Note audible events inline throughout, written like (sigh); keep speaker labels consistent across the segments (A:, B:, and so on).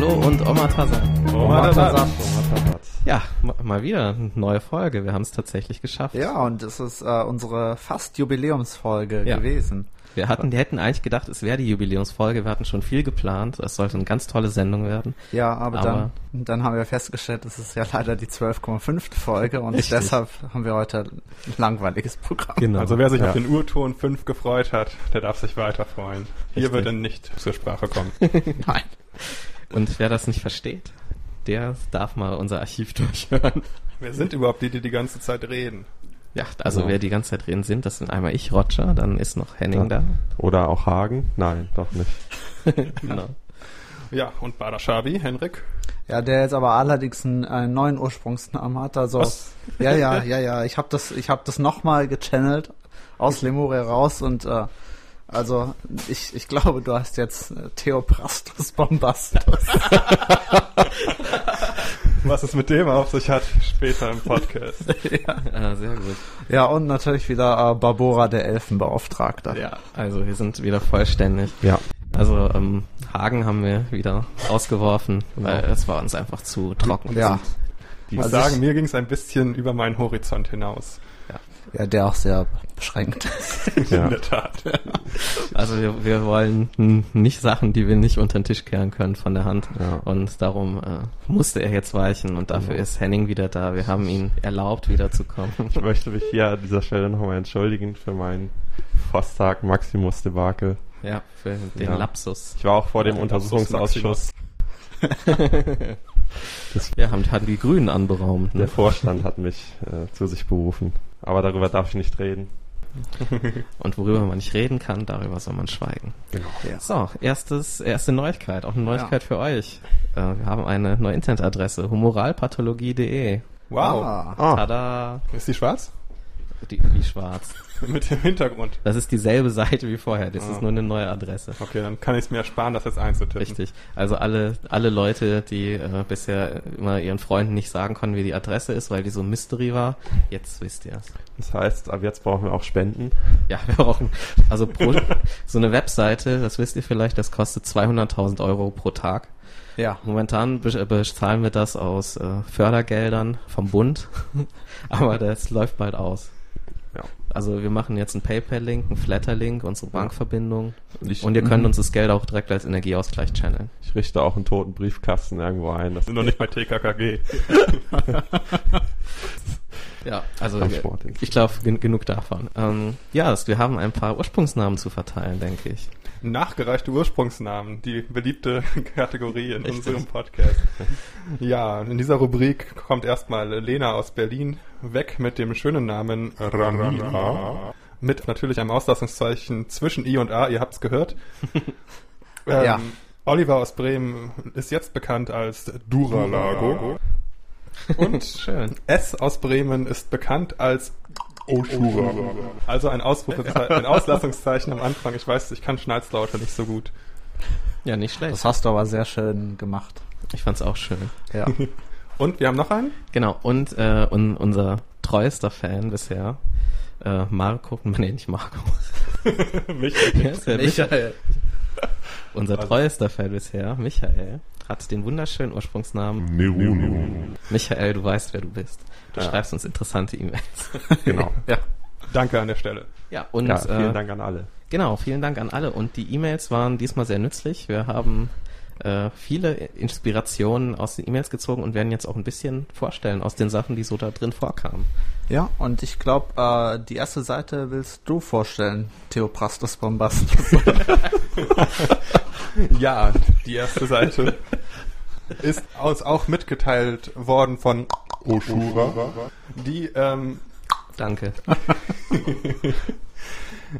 A: Hallo und Oma Tazat.
B: Oma Tazat.
A: Ja, ma- mal wieder eine neue Folge. Wir haben es tatsächlich geschafft.
B: Ja, und es ist äh, unsere fast Jubiläumsfolge
A: Ja.
B: gewesen.
A: Wir hatten, die hätten eigentlich gedacht, es wäre die Jubiläumsfolge. Wir hatten schon viel geplant. Es sollte eine ganz tolle Sendung werden.
B: Ja, aber,
A: Aber-
B: dann, dann haben wir festgestellt, es ist ja leider die 12,5. Folge und
A: Richtig.
B: deshalb haben wir heute ein langweiliges Programm.
A: Genau.
C: Also wer sich
A: ja.
C: auf den Urton 5 gefreut hat, der darf sich weiter freuen. Hier
A: Richtig.
C: wird er nicht zur Sprache kommen. (laughs)
B: Nein.
A: Und wer das nicht versteht, der darf mal unser Archiv (laughs) durchhören.
C: wer sind überhaupt die, die die ganze Zeit reden?
A: Ja, also
D: Ja.
A: wer die ganze Zeit drin sind, das sind einmal ich, Roger, dann ist noch Henning
D: Ja.
A: da.
D: Oder auch Hagen? Nein, doch nicht. (laughs)
A: Genau.
C: Ja, und Badaschabi, Henrik.
B: Ja, der jetzt aber allerdings einen, einen neuen Ursprungsnamen hat. Also
C: Was?
B: ja, ja, ja, ja. Ich habe das, ich habe das nochmal gechannelt aus Lemuria raus und äh, also ich, ich glaube, du hast jetzt äh, Theoprastus Bombastus. (laughs)
C: Was es mit dem auf sich hat, später im Podcast. (laughs)
A: Ah, sehr gut.
B: ja, und natürlich wieder äh, Barbora der Elfenbeauftragter.
A: Ja, also wir sind wieder vollständig.
D: Ja.
A: Also ähm, Hagen haben wir wieder rausgeworfen, weil es war uns einfach zu trocken.
B: Ja,
C: Ich muss
B: Also
C: sagen,
B: ich-
C: mir ging es ein bisschen über meinen Horizont hinaus.
B: ja, der auch sehr beschränkt. (laughs)
C: In
D: ja.
C: der Tat.
A: Also wir, wir wollen nicht Sachen, die wir nicht unter den Tisch kehren können von der Hand.
D: Ja.
A: Und darum äh, musste er jetzt weichen und dafür ist Henning wieder da. Wir haben ihn erlaubt, wiederzukommen. (laughs)
D: Ich möchte mich hier an dieser Stelle nochmal entschuldigen für meinen Fosstag Maximus Debakel.
A: ja, für den
D: Ja.
A: Lapsus.
D: Ich war auch vor dem
C: Ja,
D: Untersuchungsausschuss. (laughs)
A: Ja, haben, haben die Grünen anberaumt.
D: Der
A: Ne?
D: Vorstand hat mich äh, zu sich berufen. Aber darüber darf ich nicht reden. (laughs)
A: Und worüber man nicht reden kann, darüber soll man schweigen.
D: Genau.
B: Ja.
A: So, erstes, erste Neuigkeit, auch eine Neuigkeit für euch. Äh, wir haben eine neue Internetadresse, humoralpathologie.de.
C: Wow.
B: Ah,
A: Tada!
C: Ist die schwarz?
A: Die, wie schwarz. (laughs)
C: Mit dem Hintergrund.
A: Das ist dieselbe Seite wie vorher, das
C: Ah.
A: ist nur eine neue Adresse.
C: Okay, dann kann ich es mir ersparen, das jetzt einzutippen.
A: Richtig. Also alle, alle Leute, die äh, bisher immer ihren Freunden nicht sagen konnten, wie die Adresse ist, weil die so ein Mystery war, jetzt wisst ihr es.
D: das heißt, ab jetzt brauchen wir auch Spenden.
A: Ja, (laughs) wir brauchen, also pro, so eine Webseite, das wisst ihr vielleicht, das kostet 200.000 Euro pro Tag.
B: Ja.
A: Momentan be- bezahlen wir das aus äh, Fördergeldern vom Bund, (laughs) aber das läuft bald aus.
D: Ja.
A: Also wir machen jetzt einen PayPal-Link, einen Flatter-Link, unsere Bankverbindung
D: Und ich,
A: und ihr könnt uns das Geld auch direkt als Energieausgleich channeln.
D: ich richte auch einen toten Briefkasten irgendwo ein. Das
C: Sind noch nicht bei TKKG. (laughs)
A: Ja, also ich glaube gen genug davon. Ähm, ja, es- wir haben ein paar Ursprungsnamen zu verteilen, denke ich.
C: Nachgereichte Ursprungsnamen, die beliebte (laughs) Kategorie in
A: Richtig.
C: unserem Podcast. Ja, in dieser Rubrik kommt erstmal Lena aus Berlin weg mit dem schönen Namen Ramina. Mit natürlich einem Auslassungszeichen zwischen I und A, ihr habt's gehört. (laughs) ähm,
B: Ja.
C: Oliver aus Bremen ist jetzt bekannt als Duralago. Und (laughs)
A: Schön.
C: S aus Bremen ist bekannt als Oshura. Also ein, ein Auslassungszeichen am Anfang. Ich weiß, ich kann Schnalzlaute nicht so gut.
A: Ja, nicht schlecht.
B: Das hast du aber sehr schön gemacht.
A: Ich fand's auch schön.
B: Ja. (laughs)
C: Und wir haben noch einen?
A: Genau, und äh, un unser treuester Fan bisher, äh, Marco, (laughs) nee, nicht Marco.
C: Mich.
A: Wer ist der
B: Michael.
A: Unser
C: Also-
A: treuester Fan bisher, Michael, hat den wunderschönen Ursprungsnamen. Michael, du weißt, wer du bist. Du
D: Ja.
A: schreibst uns interessante E-Mails. (laughs)
D: genau.
B: Ja.
C: Danke an der Stelle.
A: Ja, und
D: ja, vielen
A: äh,
D: Dank an alle.
A: Genau, vielen Dank an alle. Und die E-Mails waren diesmal sehr nützlich. Wir haben äh, viele Inspirationen aus den E-Mails gezogen und werden jetzt auch ein bisschen vorstellen aus den Sachen, die so da drin vorkamen.
B: Ja, und ich glaube, äh, die erste Seite willst du vorstellen, Theoprastus Bombastus. (laughs) (laughs)
C: Ja, die erste Seite ist uns auch mitgeteilt worden von Oshura, die ähm,
A: Danke. (laughs)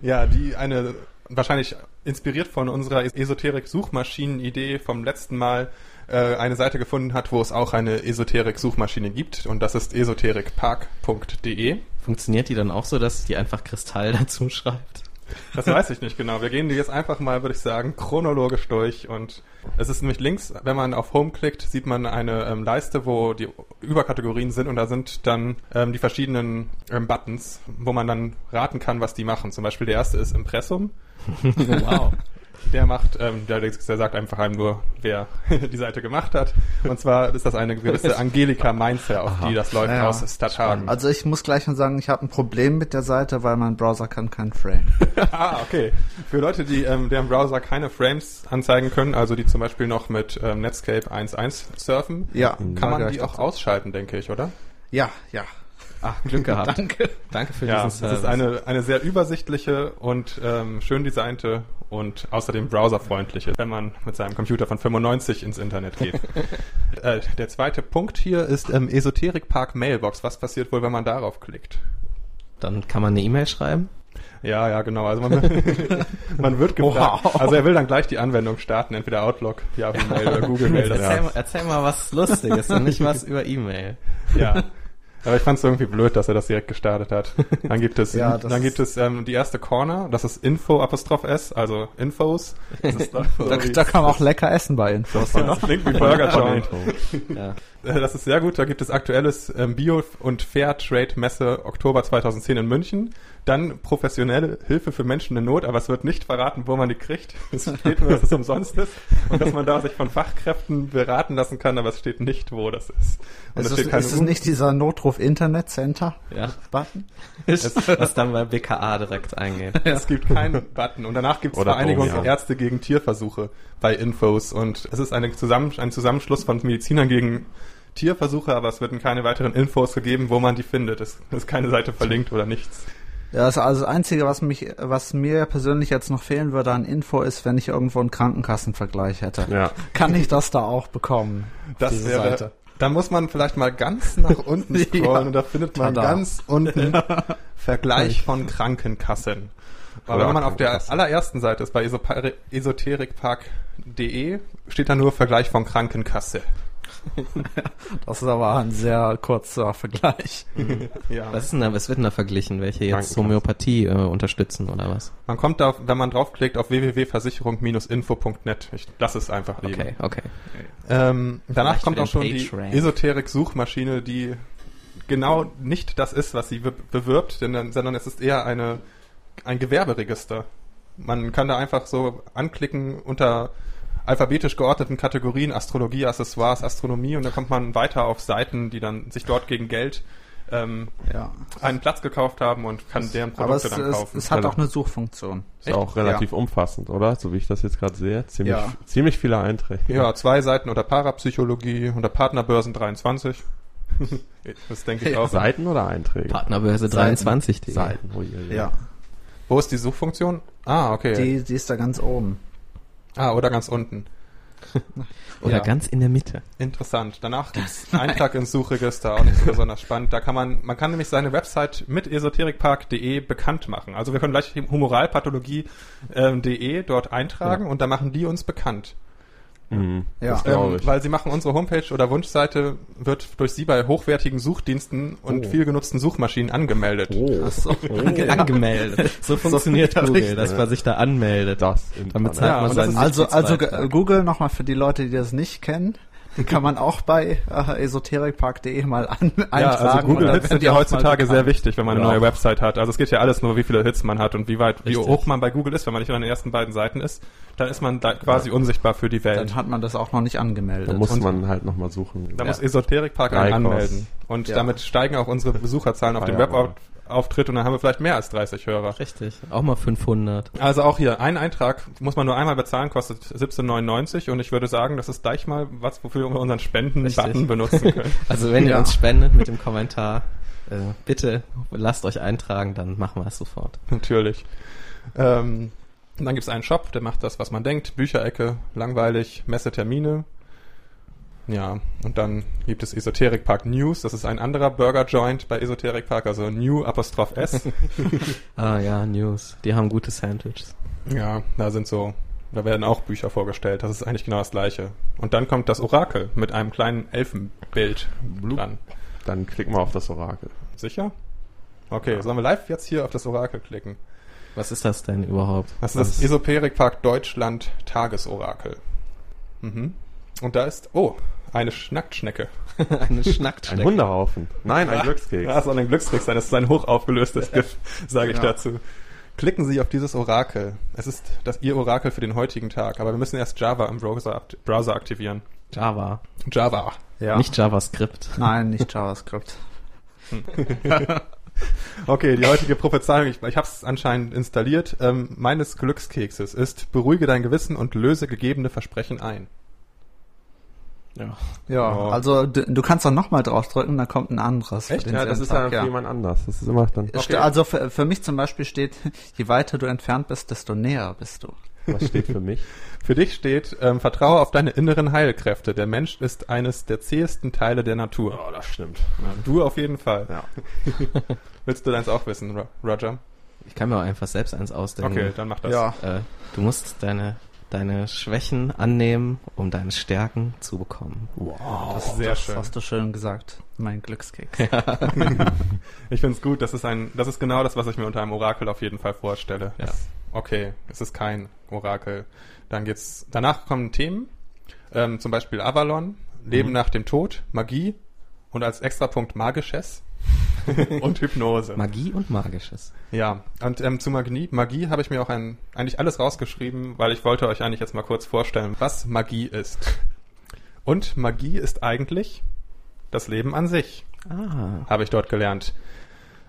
C: Ja, die eine wahrscheinlich inspiriert von unserer Esoterik-Suchmaschinen-Idee vom letzten Mal äh, eine Seite gefunden hat, wo es auch eine Esoterik-Suchmaschine gibt und das ist esoterikpark.de.
A: Funktioniert die dann auch so, dass die einfach Kristall (laughs) dazu schreibt?
C: Das weiß ich nicht genau. Wir gehen die jetzt einfach mal, würde ich sagen, chronologisch durch und es ist nämlich links, wenn man auf Home klickt, sieht man eine ähm, Leiste, wo die Überkategorien sind und da sind dann ähm, die verschiedenen ähm, Buttons, wo man dann raten kann, was die machen. Zum Beispiel der erste ist Impressum. (laughs)
A: wow.
C: Der macht, ähm, der, der sagt einfach einem nur, wer (laughs) die Seite gemacht hat. Und zwar ist das eine gewisse (laughs) Angelika Mainzer, auf die das läuft
B: Ja, ja.
C: aus Stadthagen.
B: Also ich muss gleich mal sagen, ich habe ein Problem mit der Seite, weil mein Browser kann kein Frame. (laughs)
C: ah, okay. Für Leute, die ähm, deren Browser keine Frames anzeigen können, also die zum Beispiel noch mit ähm, Netscape 1.1 surfen,
B: Ja,
C: kann man die auch ausschalten, denke ich, oder?
B: Ja, ja.
A: Ach, Glück (laughs) gehabt.
B: Danke.
A: Danke für
C: Ja,
A: diesen
C: es
A: Service.
C: ist eine, eine sehr übersichtliche und ähm, schön designte und außerdem browserfreundliche, wenn man mit seinem Computer von 95 ins Internet geht. (laughs) äh, der zweite Punkt hier ist ähm, Esoterik Park Mailbox. Was passiert wohl, wenn man darauf klickt?
A: Dann kann man eine E-Mail schreiben.
C: Ja, ja, genau. Also man, (laughs) man wird gefragt.
B: Wow.
C: Also er will dann gleich die Anwendung starten, entweder Outlook, Yahoo Mail oder Google Mail. Das
A: Erzähl, mal, erzähl mal was Lustiges und nicht was über E-Mail.
C: Ja. Aber ich fand es irgendwie blöd, dass er das direkt gestartet hat. (laughs) Dann gibt es,
B: Ja,
C: dann gibt es ähm, die erste Corner, das ist Info Apostroph S, also Infos. (laughs)
B: Da,
C: wie-
B: da kann man auch lecker essen bei Infos.
C: das klingt wie Burger (laughs) Joint.
A: Ja.
C: Äh, Das ist sehr gut. Da gibt es aktuelles ähm, Bio- und Fairtrade Messe Oktober 2010 in München. Dann professionelle Hilfe für Menschen in Not, aber es wird nicht verraten, wo man die kriegt. (laughs) Es steht nur, dass es umsonst ist und dass man da sich von Fachkräften beraten lassen kann, aber es steht nicht, wo das ist. Und
B: Ist
C: es
B: ist es nicht dieser Notruf Internet Center
A: ja.
B: Button?
A: Was dann bei BKA direkt eingeht. (laughs)
C: Es gibt keinen Button. Und danach gibt es Vereinigung
D: ja.
C: Ärzte gegen Tierversuche bei Infos. Und es ist eine Zusammen ein Zusammenschluss von Medizinern gegen Tierversuche, aber es werden keine weiteren Infos gegeben, wo man die findet. Es ist keine Seite verlinkt oder nichts.
B: Ja, das, also das Einzige, was mich, was mir persönlich jetzt noch fehlen würde an Info, ist, wenn ich irgendwo einen Krankenkassenvergleich hätte.
D: Ja.
B: Kann ich das da auch bekommen?
C: Das
B: diese
C: wäre,
B: Seite?
C: da muss man vielleicht mal ganz nach unten (laughs) scrollen
B: Ja.
C: und da findet man
B: Tada.
C: ganz unten Vergleich von Krankenkassen. Aber wenn man auf der allerersten Seite ist, bei esoterikpark.de, steht da nur Vergleich von Krankenkasse. (laughs)
B: Das ist aber ein sehr kurzer Vergleich. (laughs)
C: Ja.
A: Was ist denn da, was wird denn da verglichen? Welche jetzt
D: Krankenkasse.
A: Homöopathie äh, unterstützen oder was?
C: Man kommt da, wenn man draufklickt, auf www.versicherung-info.net. Ich lasse es einfach liegen.
A: Okay, okay.
C: Ähm, danach
A: Vielleicht
C: kommt auch schon die. Esoterik-Suchmaschine, die genau nicht das ist, was sie be bewirbt, denn, sondern es ist eher eine, ein Gewerberegister. Man kann da einfach so anklicken unter alphabetisch geordneten Kategorien, Astrologie, Accessoires, Astronomie und dann kommt man weiter auf Seiten, die dann sich dort gegen Geld ähm,
B: Ja.
C: einen Platz gekauft haben und kann deren
B: Aber
C: Produkte
B: es,
C: dann
B: es,
C: kaufen.
B: es hat auch eine Suchfunktion.
D: Ist auch relativ umfassend, oder? So wie ich das jetzt gerade sehe. Ziemlich,
B: Ja.
D: ziemlich viele Einträge.
C: Ja, zwei Seiten unter Parapsychologie, unter Partnerbörsen 23. (laughs) das denke ich auch.
D: Seiten oder Einträge?
A: Partnerbörse 23.
D: Seiten. Oh, je, je.
B: Ja.
C: Wo ist die Suchfunktion? Ah, okay.
B: Die, die ist da ganz oben.
C: Ah, oder ganz unten. (laughs)
A: Oder
C: Ja.
A: ganz in der Mitte.
C: Interessant. Danach gibt's (laughs) Eintrag ins Suchregister, auch nicht so besonders spannend. Da kann man, man kann nämlich seine Website mit esoterikpark.de bekannt machen. Also wir können gleich humoralpathologie.de dort eintragen und dann machen die uns bekannt.
D: Mhm,
B: Ja.
C: Ähm, weil sie machen unsere Homepage oder Wunschseite wird durch sie bei hochwertigen Suchdiensten und
D: Oh.
C: viel genutzten Suchmaschinen angemeldet.
D: oh,
B: so. (laughs)
A: Ange angemeldet. So (laughs) funktioniert
B: ja,
A: Google,
B: richtig.
A: dass man sich da anmeldet.
D: das
A: Damit
C: Ja,
A: man
B: Also, also Google nochmal für die Leute, die das nicht kennen. (laughs) Kann man auch bei äh, esoterikpark.de mal an, eintragen.
C: Ja, also
B: und
C: Google
B: dann
C: Hits sind ja heutzutage sehr wichtig, wenn man eine
D: Ja.
C: neue Website hat. Also es geht ja alles nur, wie viele Hits man hat und wie weit, wie
A: Richtig.
C: hoch man bei Google ist. Wenn man nicht an den ersten beiden Seiten ist, dann ist man da quasi unsichtbar für die Welt.
B: Dann hat man das auch noch nicht angemeldet.
D: Da muss
C: Und-
D: man halt nochmal suchen.
C: Da
B: Ja.
C: muss Esoterikpark anmelden. Und
B: Ja.
C: damit steigen auch unsere Besucherzahlen auf dem
D: Firewall.
C: Webauftritt und dann haben wir vielleicht mehr als 30 Hörer.
A: Richtig. Auch mal 500.
C: Also auch hier, ein Eintrag muss man nur einmal bezahlen, kostet 17,99 und ich würde sagen, das ist gleich mal was, wofür wir unseren Spenden-Button benutzen können. (laughs)
A: Also wenn ihr
B: Ja.
A: uns spendet mit dem Kommentar, äh, bitte lasst euch eintragen, dann machen wir es sofort.
C: Natürlich. Ähm, dann gibt es einen Shop, der macht das, was man denkt. Bücherecke, langweilig, Messetermine. Ja, und dann gibt es Esoteric Park News. Das ist ein anderer Burger Joint bei Esoteric Park, also New Apostroph S. (laughs)
A: Ah ja, News. Die haben gute Sandwiches.
C: ja, da sind so, da werden auch Bücher vorgestellt. Das ist eigentlich genau das gleiche. Und dann kommt das Orakel mit einem kleinen Elfenbild dran.
D: Dann klicken wir auf das Orakel.
C: Sicher? Okay, sollen wir live jetzt hier auf das Orakel klicken?
A: Was ist das denn überhaupt?
C: Das ist das Esoterik Park Deutschland Tagesorakel. Mhm. Und da ist, oh, eine Schnackschnecke. (laughs)
A: eine
D: Ein
A: Schnackschnecke.
D: Hundehaufen. Nein, ein Glückskeks.
C: Ja, soll ein Glückskeks sein. Das ist ein hochaufgelöstes GIF, sage ich
B: Ja.
C: dazu. Klicken Sie auf dieses Orakel. Es ist das Ihr Orakel für den heutigen Tag, aber wir müssen erst Java im Browser, Browser aktivieren.
A: Java.
C: Java.
B: Ja.
A: Nicht JavaScript.
B: Nein, nicht JavaScript. (laughs)
C: Okay, die heutige Prophezeiung, ich, ich habe es anscheinend installiert, ähm, meines Glückskekses ist, beruhige dein Gewissen und löse gegebene Versprechen ein.
A: Ja.
B: Ja,
C: Oh.
B: also du, du kannst doch nochmal draufdrücken, dann kommt ein anderes.
C: Echt?
B: für
D: Ja, das ist ja
B: Tag,
D: für jemand anders. Das ist immer dann,
B: ste- Also für, für mich zum Beispiel steht, (laughs) je weiter du entfernt bist, desto näher bist du.
D: was steht für mich?
C: Für dich steht, ähm, vertraue auf deine inneren Heilkräfte. Der Mensch ist eines der zähesten Teile der Natur.
D: Oh, das stimmt.
C: Ja, du auf jeden Fall.
D: Ja. (laughs)
C: Willst du deins auch wissen, Ro- Roger?
A: Ich kann mir auch einfach selbst eins ausdenken.
C: Okay, dann mach das.
B: Ja.
A: Äh, du musst deine, deine Schwächen annehmen, um deine Stärken zu bekommen.
C: Wow, das ist sehr
B: das
C: schön.
B: hast du schön gesagt. Mein Glückskeks. (laughs)
C: Ich finde es gut. Das ist ein, das ist genau das, was ich mir unter einem Orakel auf jeden Fall vorstelle.
A: Ja.
C: Okay, es ist kein Orakel. Dann geht's. Danach kommen Themen, ähm, zum Beispiel Avalon, Leben
A: Mhm.
C: nach dem Tod, Magie und als Extrapunkt Magisches (laughs) und Hypnose.
A: Magie und Magisches.
C: Ja, und ähm, zu Magie, Magie habe ich mir auch ein, eigentlich alles rausgeschrieben, weil ich wollte euch eigentlich jetzt mal kurz vorstellen, was Magie ist. Und Magie ist eigentlich das Leben an sich,
A: Ah.
C: habe ich dort gelernt.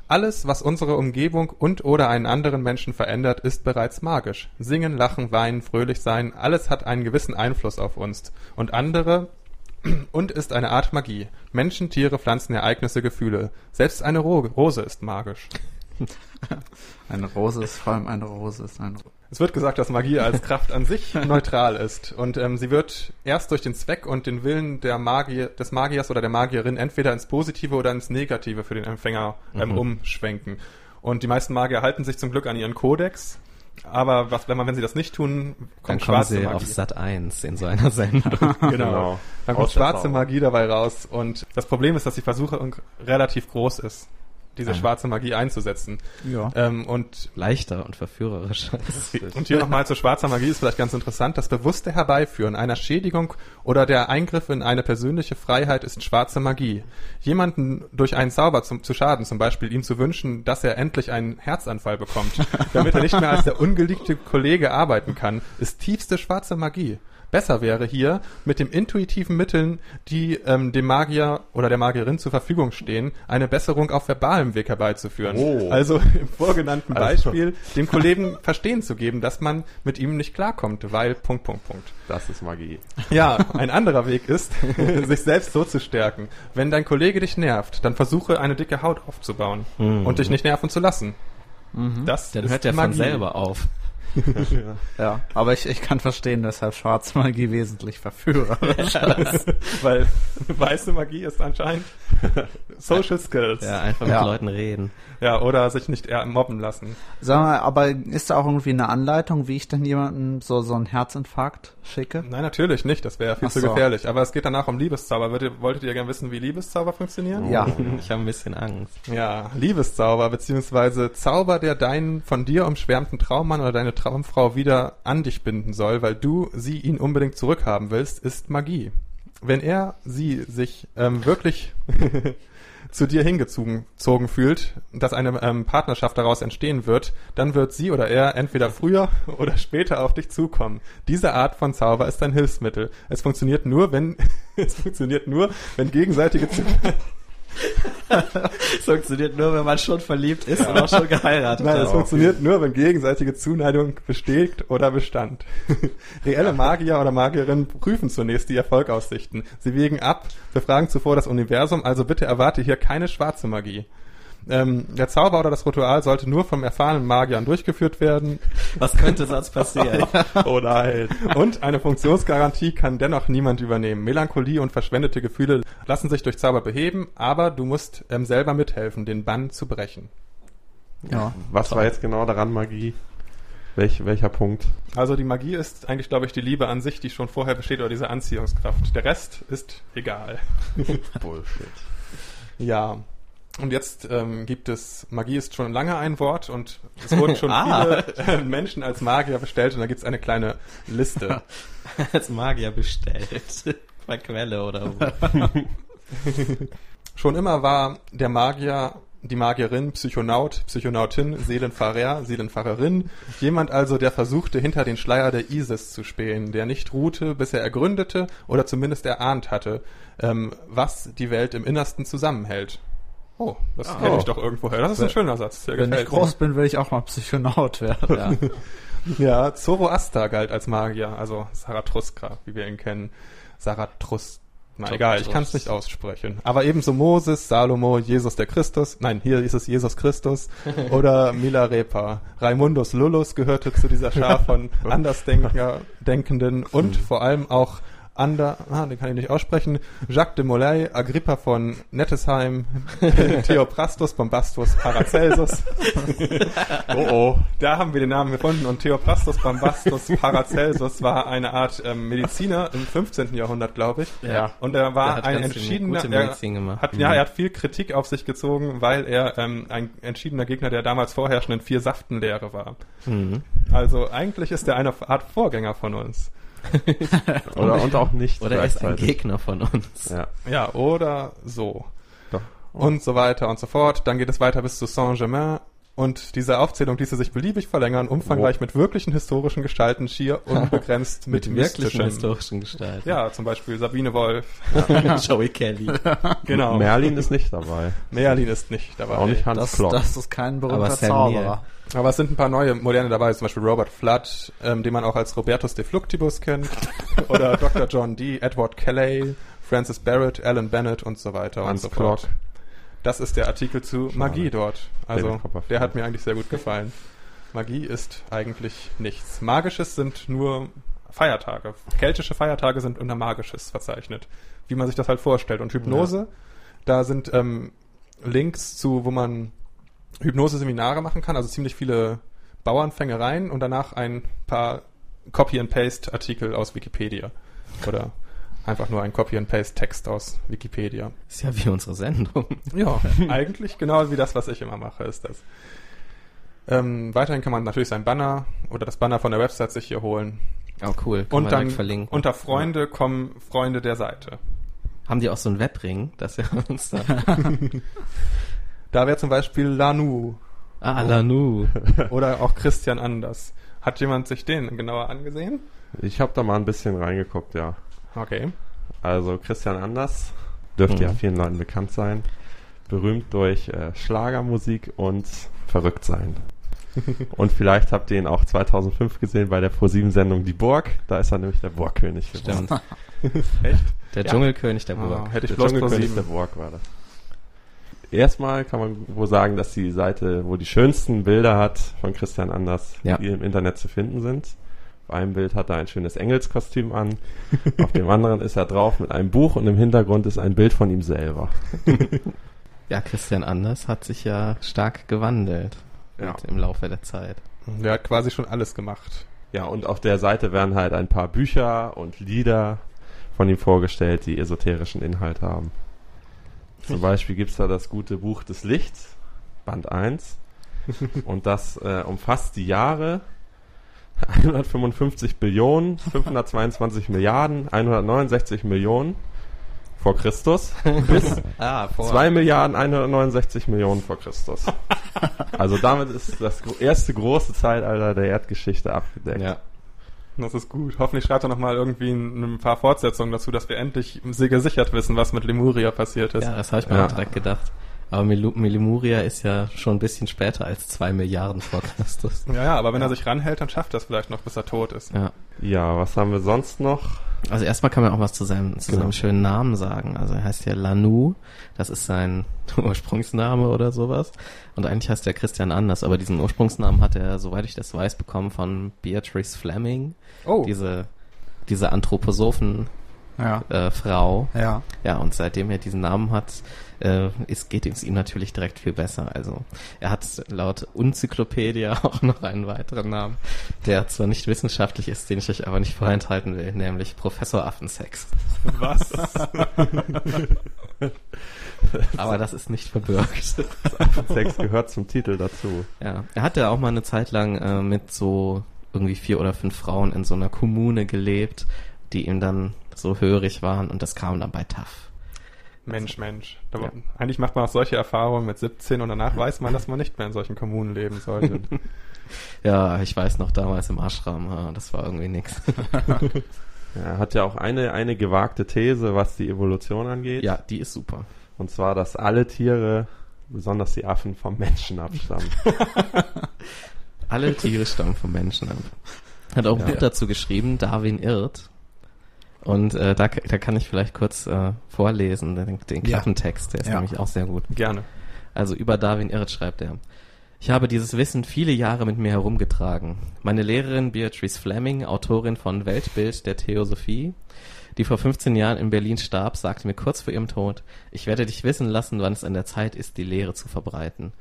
C: Alles, was unsere Umgebung und oder einen anderen Menschen verändert, ist bereits magisch. Singen, lachen, weinen, fröhlich sein, alles hat einen gewissen Einfluss auf uns. Und andere und ist eine Art Magie. Menschen, Tiere, Pflanzen, Ereignisse, Gefühle. Selbst eine Ro Rose ist magisch. (laughs)
B: Eine Rose ist vor allem eine Rose ist eine Rose.
C: Es wird gesagt, dass Magie als Kraft an sich (laughs) neutral ist und ähm, sie wird erst durch den Zweck und den Willen der Magier, des Magiers oder der Magierin entweder ins Positive oder ins Negative für den Empfänger ähm,
A: Mhm.
C: umschwenken. Und die meisten Magier halten sich zum Glück an ihren Kodex, aber was, wenn man, wenn sie das nicht tun,
A: Dann
C: kommt
A: kommen
C: schwarze
A: sie
C: Magie.
A: auf Sat 1 in so einer Sendung. (laughs)
C: genau.
D: Genau.
C: Dann kommt
D: Aus
C: schwarze. Magie dabei raus und das Problem ist, dass die Versuchung relativ groß ist, diese schwarze Magie einzusetzen.
B: Ja.
C: Ähm, und
A: Leichter und verführerischer. (laughs)
C: Und hier nochmal zur schwarzer Magie ist vielleicht ganz interessant. Das bewusste Herbeiführen einer Schädigung oder der Eingriff in eine persönliche Freiheit ist schwarze Magie. Jemanden durch einen Zauber zum, zu schaden, zum Beispiel ihm zu wünschen, dass er endlich einen Herzanfall bekommt, damit er nicht mehr als der ungeliebte Kollege arbeiten kann, ist tiefste schwarze Magie. Besser wäre hier, mit den intuitiven Mitteln, die ähm, dem Magier oder der Magierin zur Verfügung stehen, eine Besserung auf verbalem Weg herbeizuführen.
D: Oh.
C: Also im vorgenannten
D: Also-
C: Beispiel dem Kollegen (laughs) verstehen zu geben, dass man mit ihm nicht klarkommt, weil Punkt, Punkt, Punkt.
D: Das ist Magie.
C: Ja, ein anderer Weg ist, (laughs) sich selbst so zu stärken. Wenn dein Kollege dich nervt, dann versuche eine dicke Haut aufzubauen
A: Mhm.
C: und dich nicht nerven zu lassen. Das
A: Dann hört der
C: Magie.
A: von selber auf.
B: Ja, aber ich, ich kann verstehen, weshalb schwarze Magie wesentlich verführerisch ist. (laughs)
C: Weil weiße Magie ist anscheinend (laughs) Social Skills.
A: Ja, einfach
B: Ja.
A: mit Leuten reden.
C: Ja, oder sich nicht eher mobben lassen.
B: Sag mal, aber ist da auch irgendwie eine Anleitung, wie ich denn jemandem so, so einen Herzinfarkt schicke?
C: Nein, natürlich nicht. Das wäre viel
B: Ach
C: zu
B: so.
C: gefährlich. Aber es geht danach um Liebeszauber. Wolltet, wolltet ihr gerne wissen, wie Liebeszauber funktionieren?
B: Ja.
A: Ich habe ein bisschen Angst.
C: Ja, Liebeszauber, beziehungsweise Zauber, der deinen von dir umschwärmten Traummann oder deine Traumfrau wieder an dich binden soll, weil du sie ihn unbedingt zurückhaben willst, ist Magie. Wenn er sie sich ähm, wirklich (laughs) zu dir hingezogen zogen fühlt, dass eine ähm, Partnerschaft daraus entstehen wird, dann wird sie oder er entweder früher (laughs) oder später auf dich zukommen. Diese Art von Zauber ist ein Hilfsmittel. Es funktioniert nur, wenn (laughs) es funktioniert nur, wenn gegenseitige (laughs)
A: Es funktioniert nur, wenn man schon verliebt ist und auch schon geheiratet
C: Nein, es
A: hat.
C: funktioniert nur, wenn gegenseitige Zuneigung besteht oder bestand. (laughs) Reelle Magier oder Magierinnen prüfen zunächst die Erfolgaussichten. Sie wägen ab, befragen zuvor das Universum, also bitte erwarte hier keine schwarze Magie. Ähm, der Zauber oder das Ritual sollte nur vom erfahrenen Magiern durchgeführt werden
A: Was könnte sonst passieren? (laughs)
C: oh nein. (laughs) Und eine Funktionsgarantie kann dennoch niemand übernehmen. Melancholie und verschwendete Gefühle lassen sich durch Zauber beheben, aber du musst ähm, selber mithelfen, den Bann zu brechen.
B: Ja.
D: Was war jetzt genau daran Magie? Welch, welcher Punkt?
C: Also die Magie ist eigentlich, glaube ich, die Liebe an sich, die schon vorher besteht, oder diese Anziehungskraft. Der Rest ist egal.
D: Bullshit.
C: Ja. Und jetzt ähm, gibt es, Magie ist schon lange ein Wort und es wurden schon (laughs)
A: Ah.
C: viele äh, Menschen als Magier bestellt und da gibt es eine kleine Liste. (laughs)
A: Als Magier bestellt. (laughs) Bei Quelle oder wo.
C: Schon immer war der Magier die Magierin, Psychonaut, Psychonautin, Seelenfahrer, Seelenfahrerin. Jemand also, der versuchte, hinter den Schleier der Isis zu spähen, der nicht ruhte, bis er ergründete oder zumindest erahnt hatte, ähm, was die Welt im Innersten zusammenhält. Oh, das kenne ich doch irgendwoher. Das ist ein schöner Satz. Der
B: Wenn ich groß bin, will ich auch mal Psychonaut werden.
A: Ja. (laughs)
C: Ja, Zoroaster galt als Magier, also Zarathustra, wie wir ihn kennen. Zarathustra. Na egal, ich kann es nicht aussprechen. Aber ebenso Moses, Salomo, Jesus der Christus, nein, hier ist es Jesus Christus (laughs) oder Milarepa. Raimundus Lullus gehörte zu dieser Schar (laughs) von Andersdenker, Denkenden und vor allem auch Ander, ah, den kann ich nicht aussprechen, Jacques de Molay, Agrippa von Nettesheim, (laughs) Theophrastus Bombastus Paracelsus. (laughs)
D: Oh oh.
C: Da haben wir den Namen gefunden und Theophrastus Bombastus (laughs) Paracelsus war eine Art ähm, Mediziner im 15. Jahrhundert, glaube ich.
A: Ja.
C: Und er war ein entschiedener, er hat, ja, er hat viel Kritik auf sich gezogen, weil er ähm, ein entschiedener Gegner der damals vorherrschenden Vier-Saften-Lehre war.
A: Mhm.
C: Also eigentlich ist er eine Art Vorgänger von uns.
D: Oder und auch nicht
A: Oder er ist ein. Gegner von uns.
D: Ja.
C: Ja, oder so.
D: Doch.
C: Und so weiter und so fort. Dann geht es weiter bis zu Saint-Germain. Und diese Aufzählung ließe sich beliebig verlängern, umfangreich mit wirklichen historischen Gestalten, schier (laughs) unbegrenzt mit,
A: Mit wirklichen historischen Gestalten.
C: Ja, zum Beispiel Sabine Wolf. (laughs)
A: Joey Kelly. (laughs)
C: Genau.
D: Merlin ist nicht dabei.
C: Merlin ist nicht dabei.
D: Auch nicht Hans
B: Das,
D: Klock.
B: das ist kein berühmter Zauberer.
C: Aber es sind ein paar neue Moderne dabei, zum Beispiel Robert Flood, ähm, den man auch als Robertus de Fluctibus kennt, (laughs) oder Dr. John Dee, Edward Kelley, Francis Barrett, Alan Bennett und so weiter
D: Hans
C: und so fort. Das ist der Artikel zu Magie dort. Also, der hat mir eigentlich sehr gut gefallen. Magie ist eigentlich nichts. Magisches sind nur Feiertage. Keltische Feiertage sind unter Magisches verzeichnet. Wie man sich das halt vorstellt. Und Hypnose, da sind ähm, Links zu, wo man Hypnose-Seminare machen kann, also ziemlich viele Bauernfängereien und danach ein paar Copy-and-Paste-Artikel aus Wikipedia. Oder einfach nur ein Copy-and-Paste-Text aus Wikipedia.
A: Ist ja wie unsere Sendung.
C: Ja, (laughs) eigentlich genau wie das, was ich immer mache, ist das. Ähm, weiterhin kann man natürlich sein Banner oder das Banner von der Website sich hier holen.
A: Oh, cool. Kann
C: Und
A: man
C: dann
A: verlinken.
C: unter Freunde kommen Freunde der Seite.
A: Haben die auch so einen Webring, dass wir uns da... (laughs)
C: Da wäre zum Beispiel Lanu
A: ah, Lanu. (laughs)
C: oder auch Christian Anders. Hat jemand sich den genauer angesehen?
D: Ich habe da mal ein bisschen reingeguckt, ja.
C: Okay.
D: Also Christian Anders dürfte
A: Mhm.
D: ja vielen Leuten bekannt sein. Berühmt durch äh, Schlagermusik und verrückt sein. (laughs) und vielleicht habt ihr ihn auch 2005 gesehen bei der Pro7-Sendung Die Burg. Da ist er nämlich der Burgkönig geworden.
A: Stimmt. (laughs)
C: Echt?
A: Der
C: Ja.
A: Dschungelkönig der Burg.
C: Ah, hätte ich
D: Der
C: bloß
D: Dschungelkönig
C: Pro7.
D: der Burg war das. Erstmal kann man wohl sagen, dass die Seite, wo die schönsten Bilder hat von Christian Anders,
A: Ja.
D: die im Internet zu finden sind. Auf einem Bild hat er ein schönes Engelskostüm an, auf dem anderen ist er drauf mit einem Buch und im Hintergrund ist ein Bild von ihm selber. (laughs)
A: Ja, Christian Anders hat sich ja stark gewandelt
D: Ja.
A: im Laufe der Zeit.
C: Der hat quasi schon alles gemacht.
D: Ja, und auf der Seite werden halt ein paar Bücher und Lieder von ihm vorgestellt, die esoterischen Inhalt haben. Zum Beispiel gibt's da das gute Buch des Lichts, Band 1. (laughs) Und das äh, umfasst die Jahre 155 Billionen, 522 (laughs) Milliarden, 169 Millionen vor Christus (laughs) bis
A: Ah, vor.
D: 2 Milliarden 169 Millionen vor Christus. Also damit ist das erste große Zeitalter der Erdgeschichte abgedeckt.
A: Ja.
C: Das ist gut. Hoffentlich schreibt er nochmal irgendwie ein, ein paar Fortsetzungen dazu, dass wir endlich sehr gesichert wissen, was mit Lemuria passiert ist.
A: Ja, das habe ich mir
D: Ja.
A: auch direkt gedacht. Aber Melu- Lemuria ist ja schon ein bisschen später als zwei Milliarden vor Christus.
C: Ja, ja, aber wenn er sich ranhält, dann schafft er es vielleicht noch, bis er tot ist.
A: Ja.
D: Ja, was haben wir sonst noch?
A: Also erstmal kann man auch was zu seinem, zu
D: Genau.
A: seinem schönen Namen sagen. Also er heißt ja Lanu, das ist sein (laughs) Ursprungsname oder sowas. Und eigentlich heißt er Christian Anders, aber diesen Ursprungsnamen hat er, soweit ich das weiß, bekommen von Beatrice Fleming,
C: Oh,
A: diese, diese Anthroposophen
B: Ja.
A: äh, Frau.
B: Ja.
A: Ja, und seitdem er diesen Namen hat, äh, ist, geht es ihm natürlich direkt viel besser. Also er hat laut Enzyklopädie (laughs) auch noch einen weiteren Namen, der zwar nicht wissenschaftlich ist, den ich euch aber nicht vorenthalten will, nämlich Professor Affensex.
C: was? (laughs)
A: Aber das ist nicht verbürgt. (laughs)
D: Sex gehört zum Titel dazu.
A: Ja, er hat ja auch mal eine Zeit lang äh, mit so irgendwie vier oder fünf Frauen in so einer Kommune gelebt, die ihm dann so hörig waren und das kam dann bei TAF.
C: Mensch, Mensch. Da,
A: Ja.
C: Eigentlich macht man auch solche Erfahrungen mit 17 und danach weiß man, dass man nicht mehr in solchen Kommunen leben sollte. (laughs)
A: Ja, ich weiß noch damals im Ashram, ja, das war irgendwie nix. (laughs)
D: Er hat ja auch eine, eine gewagte These, was die Evolution angeht.
A: Ja, die ist super.
D: Und zwar, dass alle Tiere, besonders die Affen, vom Menschen abstammen. (laughs)
A: Alle Tiere stammen vom Menschen ab. Hat auch ein
D: Ja.
A: Buch dazu geschrieben, Darwin irrt. Und äh, da, da kann ich vielleicht kurz äh, vorlesen, den, den
B: Ja.
A: Klappentext, der ist
B: Ja.
A: nämlich auch sehr gut.
C: Gerne.
A: Also über Darwin irrt schreibt er. Ich habe dieses Wissen viele Jahre mit mir herumgetragen. Meine Lehrerin Beatrice Fleming, Autorin von Weltbild der Theosophie, die vor 15 Jahren in Berlin starb, sagte mir kurz vor ihrem Tod, ich werde dich wissen lassen, wann es an der Zeit ist, die Lehre zu verbreiten.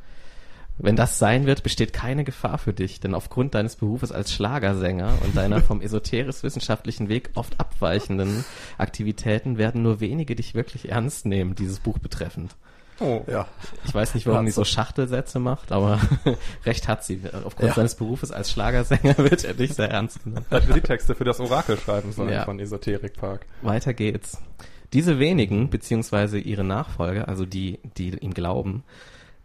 A: Wenn das sein wird, besteht keine Gefahr für dich, denn aufgrund deines Berufes als Schlagersänger und deiner vom esoterisch-wissenschaftlichen Weg oft abweichenden Aktivitäten werden nur wenige dich wirklich ernst nehmen, dieses Buch betreffend.
C: Oh,
B: Ja.
A: Ich weiß nicht, warum die so Schachtelsätze macht, aber (laughs) recht hat sie. Aufgrund
B: Ja.
A: seines Berufes als Schlagersänger (laughs) wird er nicht sehr ernst genommen.
C: hätte die Texte für das Orakel schreiben sollen
A: Ja.
C: von Esoterik Park.
A: Weiter geht's. Diese wenigen, beziehungsweise ihre Nachfolger, also die, die ihm glauben,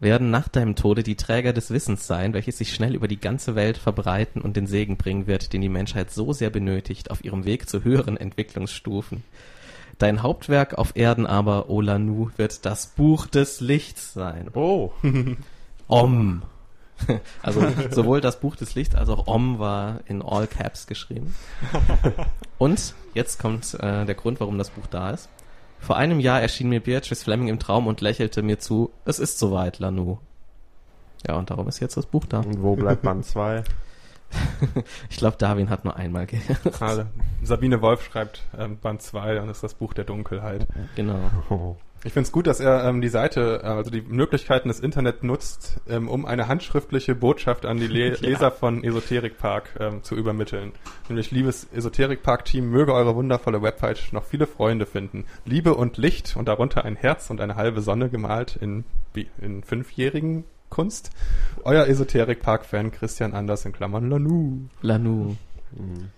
A: werden nach deinem Tode die Träger des Wissens sein, welches sich schnell über die ganze Welt verbreiten und den Segen bringen wird, den die Menschheit so sehr benötigt auf ihrem Weg zu höheren Entwicklungsstufen. Dein Hauptwerk auf Erden aber, O Lanu, wird das Buch des Lichts sein.
D: Oh, (laughs)
A: Om. (laughs) Also sowohl das Buch des Lichts als auch Om war in All Caps geschrieben. (laughs) Und jetzt kommt äh, der Grund, warum das Buch da ist. Vor einem Jahr erschien mir Beatrice Fleming im Traum und lächelte mir zu, es ist soweit, Lanu. Ja, und darum ist jetzt das Buch da.
D: und wo bleibt Band 2? (laughs)
A: Ich glaube, Darwin hat nur einmal gehört.
C: Gerade. Sabine Wolf schreibt ähm, Band 2 und ist das Buch der Dunkelheit.
A: Genau.
D: Oh.
C: Ich finde es gut, dass er ähm, die Seite, äh, also die Möglichkeiten des Internet nutzt, ähm, um eine handschriftliche Botschaft an die Le (laughs)
A: Ja.
C: Leser von Esoterik Park ähm, zu übermitteln. Nämlich, liebes Esoterik Park Team, möge eure wundervolle Website noch viele Freunde finden. Liebe und Licht und darunter ein Herz und eine halbe Sonne gemalt in, wie- in fünfjährigen Kunst. Euer Esoterik Park Fan Christian Anders in Klammern Lanu.
A: Lanu.
D: Mhm.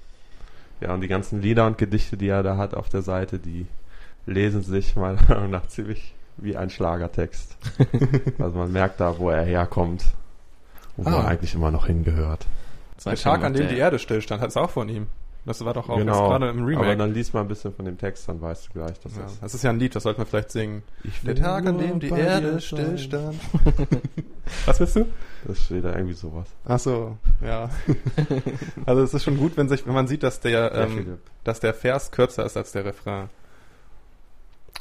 D: Ja, und die ganzen Lieder und Gedichte, die er da hat auf der Seite, die lesen sich meiner (laughs) Meinung nach ziemlich wie ein Schlagertext. (laughs) also man merkt da, wo er herkommt und wo
C: Ah.
D: er eigentlich immer noch hingehört.
C: Der Tag, an dem die Erde stillstand, hat es auch von ihm. Das war doch auch jetzt gerade im
D: Aber
C: Remake.
D: dann liest mal ein bisschen von dem Text, dann weißt du gleich, dass
C: Ja,
D: das
C: das ist ja ein Lied, das sollten wir vielleicht singen.
D: Ich
C: Der Tag, an dem die Erde stillstand. (laughs) Was willst du?
D: Das steht da irgendwie sowas.
C: Ach so, ja. also es ist schon gut, wenn sich, wenn man sieht, dass der, ähm, dass der Vers kürzer ist als der Refrain.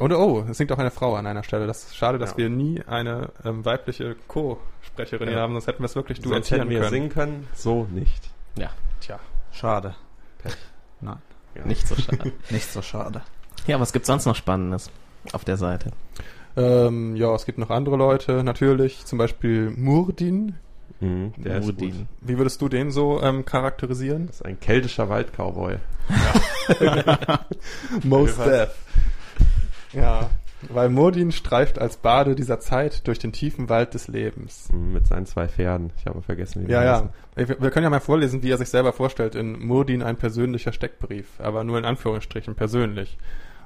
C: Oder oh, es singt auch eine Frau an einer Stelle. Das ist schade, dass
D: Ja.
C: wir nie eine ähm, weibliche Co-Sprecherin
D: Ja.
C: haben, sonst hätten wir es wirklich
D: Sonst
C: duettieren
D: hätten wir
C: können.
D: singen können, so nicht.
A: Ja,
C: Tja.
B: Schade.
D: Pech.
B: Nein,
D: Ja.
A: nicht so schade. (laughs)
B: nicht so schade.
A: ja, was gibt's sonst noch Spannendes auf der Seite?
C: Ähm, ja, es gibt noch andere Leute, natürlich, zum Beispiel Murdin.
D: Mhm, der ist gut.
A: Murdin.
C: Wie würdest du den so ähm, charakterisieren?
D: Das ist ein keltischer Waldcowboy. (laughs) (laughs)
C: Most
D: Was?
C: Death. Ja, weil Murdin streift als Bade dieser Zeit durch den tiefen Wald des Lebens.
D: Mit seinen zwei Pferden. Ich habe vergessen, wie die
C: Ja, ja.
D: heißen.
C: Wir können ja mal vorlesen, wie er sich selber vorstellt in Murdin ein persönlicher Steckbrief, aber nur in Anführungsstrichen persönlich.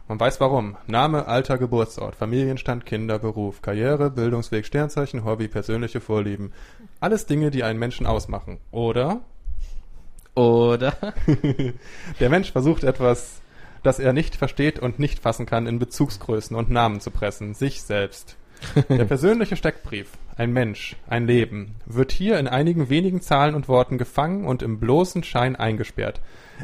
C: Man weiß warum. Name, Alter, Geburtsort, Familienstand, Kinder, Beruf, Karriere, Bildungsweg, Sternzeichen, Hobby, persönliche Vorlieben. Alles Dinge, die einen Menschen ausmachen. Oder
A: Oder? (laughs)
C: der Mensch versucht etwas, das er nicht versteht und nicht fassen kann, in Bezugsgrößen und Namen zu pressen, sich selbst. (laughs) Der persönliche Steckbrief, ein Mensch, ein Leben, wird hier in einigen wenigen Zahlen und Worten gefangen und im bloßen Schein eingesperrt.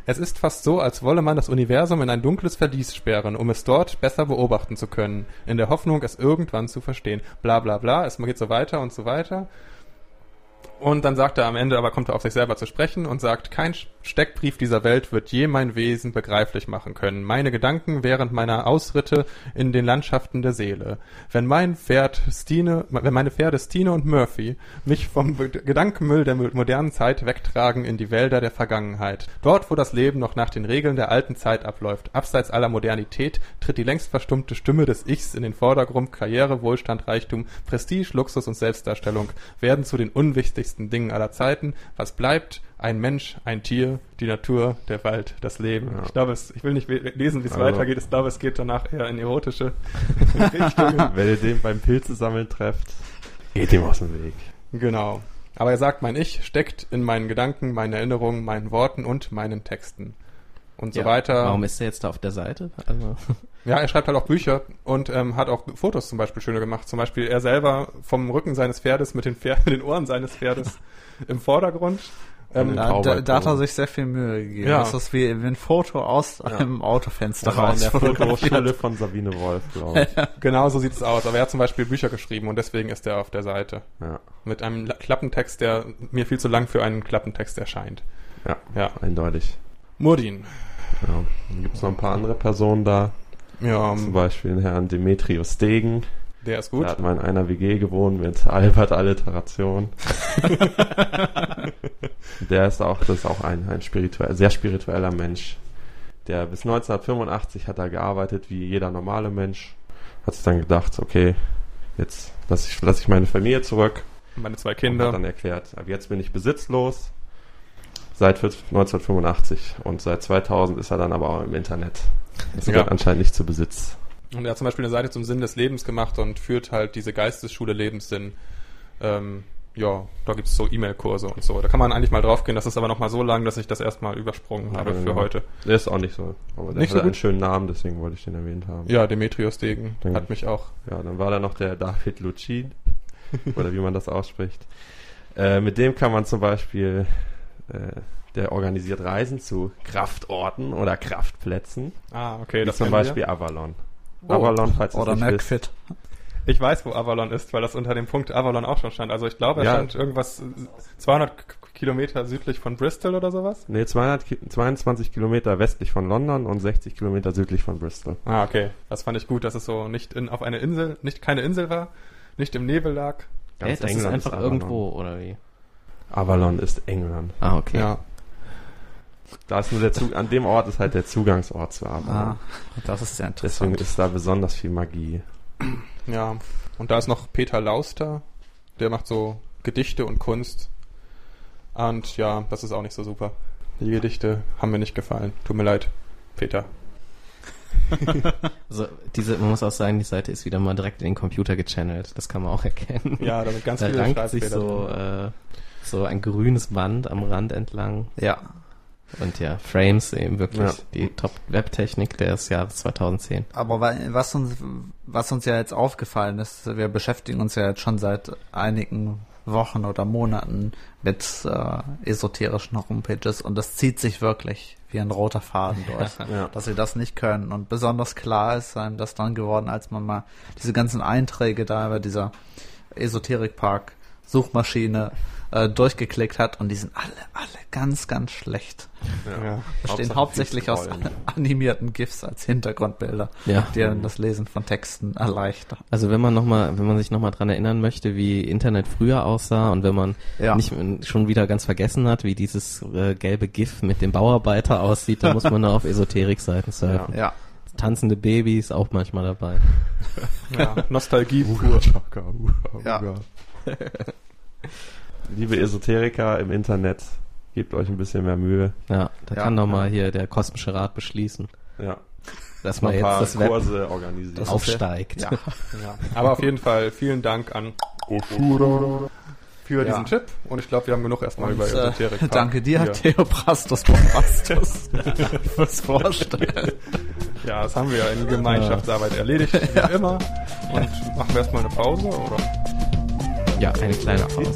C: Es ist fast so, als wolle man das Universum in ein dunkles Verlies sperren, um es dort besser beobachten zu können, in der Hoffnung, es irgendwann zu verstehen. Bla bla bla, es geht so weiter und so weiter. Und dann sagt er am Ende, aber kommt er auf sich selber zu sprechen und sagt, kein Steckbrief dieser Welt wird je mein Wesen begreiflich machen können. Meine Gedanken während meiner Ausritte in den Landschaften der Seele. Wenn mein Pferd Stine, wenn meine Pferde Stine und Murphy mich vom Gedankenmüll der modernen Zeit wegtragen in die Wälder der Vergangenheit. Dort, wo das Leben noch nach den Regeln der alten Zeit abläuft, abseits aller Modernität, tritt die längst verstummte Stimme des Ichs in den Vordergrund. Karriere, Wohlstand, Reichtum, Prestige, Luxus und Selbstdarstellung werden zu den unwichtigsten wichtigsten Dingen aller Zeiten. Was bleibt? Ein Mensch, ein Tier, die Natur, der Wald, das Leben.
D: Ja.
C: Ich glaube, es, ich will nicht lesen, wie es
D: Also-
C: weitergeht. Ich glaube, es geht danach eher in erotische (laughs) Richtungen.
D: Wenn ihr den beim Pilze sammeln trefft, geht ihm aus dem Weg.
C: Genau. Aber er sagt, mein Ich steckt in meinen Gedanken, meinen Erinnerungen, meinen Worten und meinen Texten. Und so
A: Ja.
C: weiter.
A: Warum ist er jetzt da auf der Seite? Also,
C: Ja, er schreibt halt auch Bücher und ähm, hat auch Fotos zum Beispiel schöne gemacht. Zum Beispiel er selber vom Rücken seines Pferdes mit den, Pferd, (laughs) mit den Ohren seines Pferdes im Vordergrund. Ähm,
B: Da, da, da hat er sich sehr viel Mühe gegeben.
C: Ja.
B: Das ist wie, wie ein Foto aus einem Autofenster
D: Das war in der. Fotoschule von Sabine Wolf, glaube (laughs) ich.
C: genau so sieht es aus. Aber er hat zum Beispiel Bücher geschrieben und deswegen ist er auf der Seite.
D: Ja,
C: Mit einem La- Klappentext, der mir viel zu lang für einen Klappentext erscheint.
D: ja,
C: Ja.
D: eindeutig.
C: Murdin.
D: Ja. Dann gibt es noch ein paar andere Personen da,
C: Ja,
D: zum Beispiel den Herrn Demetrius Degen.
C: der ist gut.
D: Der hat mal in einer WG gewohnt mit (laughs) Albert Alliteration. (laughs) der ist auch, das ist auch ein, ein spirituell, sehr spiritueller Mensch. Der bis 1985 hat er gearbeitet wie jeder normale Mensch. Hat sich dann gedacht, okay, jetzt lasse ich, lass ich meine Familie zurück.
C: Meine zwei
D: Und hat
C: Kinder.
D: dann erklärt, ab jetzt bin ich besitzlos. Seit 1985 und seit 2000 ist er dann aber auch im Internet. Das
C: Ja.
D: gehört anscheinend nicht zu Besitz.
C: Und er hat zum Beispiel eine Seite zum Sinn des Lebens gemacht und führt halt diese Geistesschule Lebenssinn. Ähm, ja, da gibt es so E-Mail-Kurse und so. Da kann man eigentlich mal draufgehen. Das ist aber noch mal so lang, dass ich das erstmal übersprungen habe
D: Ja,
C: für
D: genau.
C: heute.
D: Der ist auch nicht so. Aber der
C: Nicht
D: hat
C: so
D: einen
C: gut?
D: schönen Namen, deswegen wollte ich den erwähnt haben.
C: Ja, Demetrius Degen
D: Danke.
C: hat mich auch.
D: Ja, dann war da noch der David Lucin, oder wie man das ausspricht. Äh, mit dem kann man zum Beispiel, äh, der organisiert Reisen zu Kraftorten oder Kraftplätzen.
C: Ah, okay,
D: wie
C: das
D: zum
C: kennen wir.
D: Beispiel Avalon.
C: Oh,
D: Avalon, falls ihr
B: Oder
D: es nicht wisst.
B: McFit.
C: Ich weiß, wo Avalon ist, weil das unter dem Punkt Avalon auch schon stand. Also ich glaube, er
D: Ja.
C: stand irgendwas äh, 200 K- Kilometer südlich von Bristol oder sowas.
D: Nee, 200, Ki- 22 Kilometer westlich von London und 60 Kilometer südlich von Bristol.
C: Ah, okay. Das fand ich gut, dass es so nicht in, auf einer Insel, nicht keine Insel war, nicht im Nebel lag.
A: Hä, das ist
D: England
A: einfach
D: Avalon.
A: irgendwo, oder wie?
D: Avalon ist England.
A: Ah, okay.
C: Ja.
D: Da ist nur der Zug, an dem Ort ist halt der Zugangsort zu Avalon.
B: Ah, das ist sehr
D: Deswegen
B: interessant.
D: ist da besonders viel Magie.
C: Ja, und da ist noch Peter Lauster, der macht so Gedichte und Kunst. Und ja, das ist auch nicht so super. Die Gedichte haben mir nicht gefallen. Tut mir leid, Peter. (laughs)
A: Also, diese, man muss auch sagen, die Seite ist wieder mal direkt in den Computer gechannelt. Das kann man auch erkennen.
C: Ja, da sind ganz
A: da
C: viele
A: rankt sich so, äh, so ein grünes Band am Rand entlang.
B: Ja.
A: Und ja, Frames eben wirklich
D: Ja.
A: die Top-Web-Technik des Jahres 2010.
B: Aber wa- was uns, was uns ja jetzt aufgefallen ist, wir beschäftigen uns ja jetzt schon seit einigen Wochen oder Monaten mit äh, esoterischen Homepages und das zieht sich wirklich wie ein roter Faden (laughs) durch,
D: Ja.
B: dass sie das nicht können. Und besonders klar ist einem das dann geworden, als man mal diese ganzen Einträge da über dieser Esoterikpark Suchmaschine äh, durchgeklickt hat und die sind alle, alle ganz, ganz schlecht.
C: Ja.
B: Bestehen hauptsächlich aus (laughs) animierten GIFs als Hintergrundbilder,
A: Ja.
B: die einem das Lesen von Texten erleichtern.
A: Also wenn man noch mal, wenn man sich nochmal dran erinnern möchte, wie Internet früher aussah und wenn man
B: Ja.
A: nicht schon wieder ganz vergessen hat, wie dieses äh, gelbe GIF mit dem Bauarbeiter aussieht, dann muss man nur auf Esoterik-Seiten (laughs) surfen.
B: Ja.
A: Tanzende Babys auch manchmal dabei.
C: Ja, (laughs) Nostalgie pur.
B: Ja. (laughs)
D: Liebe Esoteriker im Internet, gebt euch ein bisschen mehr Mühe.
A: Ja, da
B: Ja,
A: kann doch mal
B: ja.
A: hier der kosmische Rat beschließen,
D: Ja.
A: dass
D: Mal
A: man
D: ein
A: jetzt
D: paar
A: das Web
D: Kurse organisieren.
B: Das
A: aufsteigt.
B: Ja.
C: Ja. Aber auf jeden Fall vielen Dank an für
B: Ja.
C: diesen Tipp. Und ich glaube, wir haben genug erstmal über
B: Und,
C: Esoterik.
B: äh, (laughs) danke dir,
C: Hier.
B: Theoprastus Bombastus, (laughs) fürs Vorstellen.
C: Ja, das haben wir ja in Gemeinschaftsarbeit erledigt, wie immer. Und machen wir erstmal eine Pause, oder?
A: Ja, eine kleine Pause.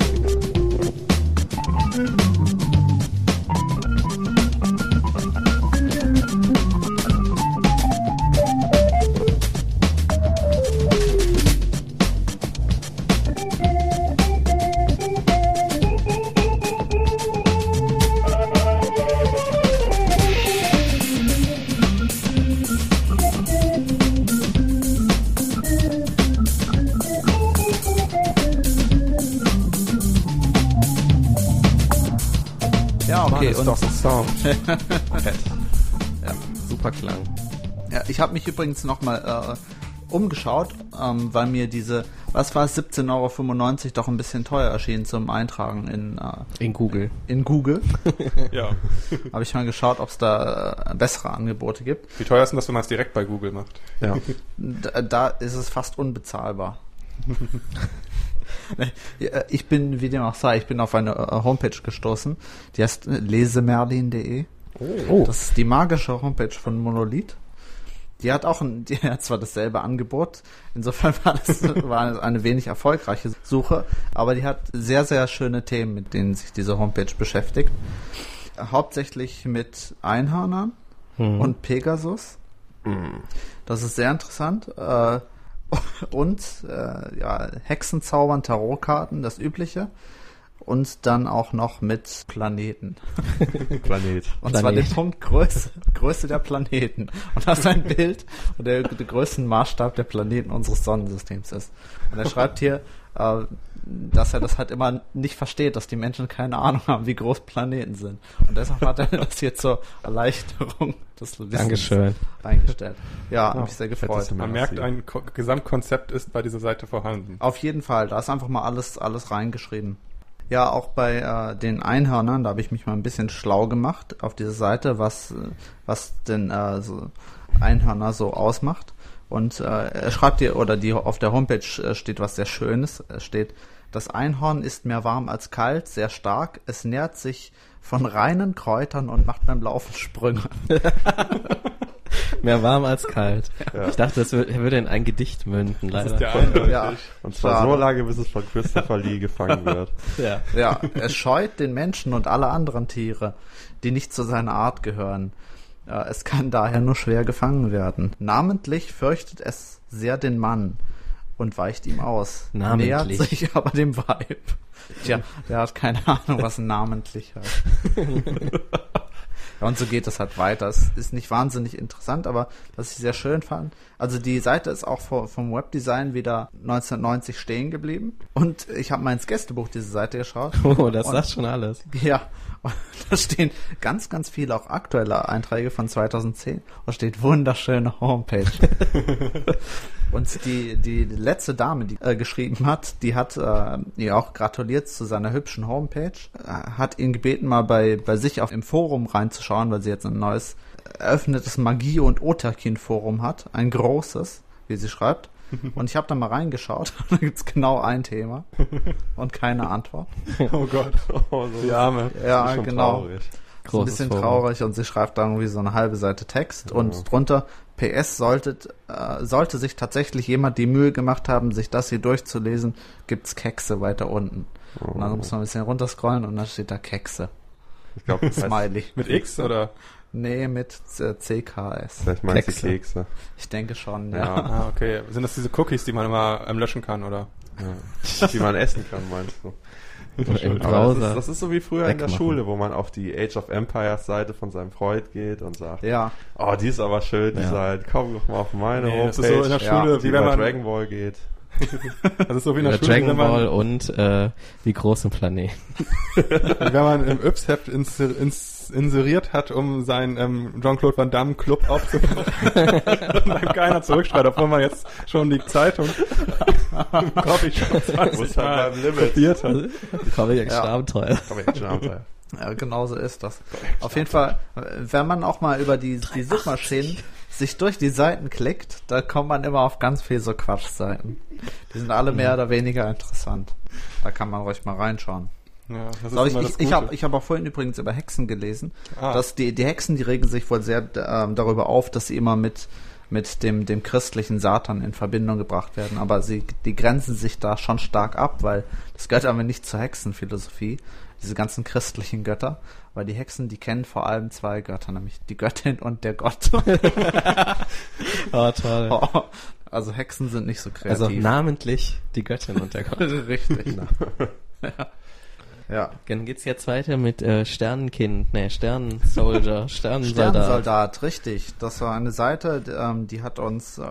B: Ja, okay. Und,
C: ein Sound. (laughs)
A: Ja, super Klang.
B: ja, ich habe mich übrigens nochmal umgeschaut, ähm, weil mir diese, was war es, 17,95 Euro doch ein bisschen teuer erschien zum Eintragen in, äh,
A: In Google.
B: in Google. (laughs)
C: Ja. (laughs)
B: Habe ich mal geschaut, ob es da äh, bessere Angebote gibt.
C: Wie teuer ist denn das, wenn man es direkt bei Google macht?
D: Ja.
B: Da, da ist es fast unbezahlbar. (laughs) Ich bin, wie dem auch sei, ich bin auf eine äh, Homepage gestoßen, die heißt lesemerlin.de.
A: Oh.
B: Das ist die magische Homepage von Monolith. Die hat auch ein, (laughs) die hat zwar dasselbe Angebot, insofern war das (laughs) war es eine wenig erfolgreiche Suche, aber die hat sehr, sehr schöne Themen, mit denen sich diese Homepage beschäftigt. Hauptsächlich mit Einhörnern
A: Hm.
B: und Pegasus. Das ist sehr interessant. Äh, (laughs) und äh, ja, Hexenzaubern, Tarotkarten, das Übliche. Und dann auch noch mit Planeten. (laughs)
D: Planet.
B: Und
A: Planet.
B: zwar den Punkt Größe, Größe der Planeten. Und das ist ein Bild, wo der, der größten Maßstab der Planeten unseres Sonnensystems ist. Und er schreibt hier, äh, dass er das halt immer nicht versteht, dass die Menschen keine Ahnung haben, wie groß Planeten sind. Und deshalb hat er das hier zur Erleichterung des Wissens
A: Dankeschön.
B: eingestellt. Ja,
D: Ja,
B: mich sehr gefreut.
C: Man merkt, ein Ko Gesamtkonzept ist bei dieser Seite vorhanden.
B: Auf jeden Fall, da ist einfach mal alles, alles reingeschrieben. Ja, auch bei äh, den Einhörnern, da habe ich mich mal ein bisschen schlau gemacht auf dieser Seite, was, was denn äh, so Einhörner so ausmacht. Und äh, er schreibt hier, oder die auf der Homepage äh, steht was sehr Schönes. Es steht, das Einhorn ist mehr warm als kalt, sehr stark. Es nährt sich von reinen Kräutern und macht beim Laufen Sprünge. (laughs) (laughs)
A: Mehr warm als kalt.
D: Ja.
A: Ich dachte, das wür- würde in ein Gedicht münden,
C: Das
A: leider.
C: ist ja eindeutig.
B: Ja,
D: Und zwar
B: Schade.
D: so lange, bis es von Christopher Lee gefangen wird. (laughs)
A: ja.
B: Ja, es scheut den Menschen und alle anderen Tiere, die nicht zu seiner Art gehören. Es kann daher nur schwer gefangen werden. Namentlich fürchtet es sehr den Mann und weicht ihm aus.
A: Namentlich.
B: Nähert sich (laughs) aber dem Weib. Tja, der hat keine Ahnung, was namentlich heißt. Ja, und so geht es halt weiter. Es ist nicht wahnsinnig interessant, aber was ich sehr schön fand, also die Seite ist auch vom Webdesign wieder 1990 stehen geblieben. Und ich habe mal ins Gästebuch dieser Seite geschaut.
A: Oh, das
B: Und-
A: sagt schon alles.
B: Ja, (laughs) da stehen ganz, ganz viele auch aktuelle Einträge von 2010. Da steht wunderschöne Homepage. (laughs) und die, die letzte Dame, die äh, geschrieben hat, die hat äh, ihr auch gratuliert zu seiner hübschen Homepage, äh, hat ihn gebeten, mal bei, bei sich auf im Forum reinzuschauen, weil sie jetzt ein neues eröffnetes Magie- und Otakin-Forum hat. Ein großes, wie sie schreibt. Und ich habe da mal reingeschaut. (laughs) da gibt's genau ein Thema und keine Antwort.
C: Oh Gott.
D: Oh, so
C: Die Arme.
B: Ja,
D: ist schon
B: genau.
D: traurig.
B: Ist ein bisschen
A: Forum.
B: traurig und sie schreibt da irgendwie so eine halbe Seite Text
D: Ja.
B: und drunter PS solltet, äh, sollte sich tatsächlich jemand die Mühe gemacht haben, sich das hier durchzulesen, gibt's Kekse weiter unten. Und dann muss man ein bisschen runterscrollen und dann steht da Kekse.
D: Ich glaube, (laughs)
B: Smiley.
C: Mit X oder?
B: Nee, mit äh, CKS.
D: Vielleicht meinst du
A: Kekse.
D: Kekse.
B: Ich denke schon, ja.
D: Ja.
C: Ah, okay. Sind das diese Cookies, die man immer ähm, löschen kann, oder?
D: Ja. Wie man essen kann, meinst du?
A: Im
D: Aber das, ist, das ist so wie früher in der. Schule, wo man auf die Age of Empires Seite von seinem Freund geht und sagt,
B: Ja,
D: oh, die ist aber schön, die
A: Ja.
D: Seite, komm doch mal auf meine
C: Nee,
D: Homepage.
C: das ist so in der
B: Ja,
C: Schule,
D: die
C: wie wenn man,
D: Dragon Ball geht. (laughs)
C: das ist so wie in der
A: Oder
C: Schule,
A: Dragon
C: wenn
A: Ball
C: man,
A: und äh, die großen Planeten. (laughs)
C: wenn man im Yps-Heft ins, ins, inseriert hat, um seinen ähm, Jean-Claude Van Damme Club aufzubauen. (laughs) und dann keiner zurückschreibt, obwohl man jetzt schon die Zeitung im Coffeeshop
D: Wo
C: 20
D: ist halt
C: Mal kopiert hat.
A: Comic
B: Ja.
A: Abenteuer.
D: Jetzt schon Abenteuer.
B: ja genau so ist das. Auf jeden Fall, wenn man auch mal über die, die Suchmaschinen sich durch die Seiten klickt, da kommt man immer auf ganz viel so Quatschseiten. Die sind alle mehr oder weniger interessant. Da kann man ruhig mal reinschauen.
C: Ja, das ist
B: ich ich, ich habe ich hab auch vorhin übrigens über Hexen gelesen,
C: Ah.
B: dass die, die Hexen, die regen sich wohl sehr ähm, darüber auf, dass sie immer mit, mit dem, dem christlichen Satan in Verbindung gebracht werden. Aber sie, die grenzen sich da schon stark ab, weil das gehört aber nicht zur Hexenphilosophie, diese ganzen christlichen Götter, weil die Hexen, die kennen vor allem zwei Götter, nämlich die Göttin und der Gott.
A: Oh, (laughs) (laughs) toll. (laughs)
B: also Hexen sind nicht so kreativ.
A: Also namentlich die Göttin und der Gott.
B: Richtig. ja.
A: Dann geht's jetzt weiter mit äh, Sternenkind, ne, Sternensoldier, (laughs) Sternensoldat.
B: Sternensoldat, richtig. Das war eine Seite, ähm, die hat uns äh,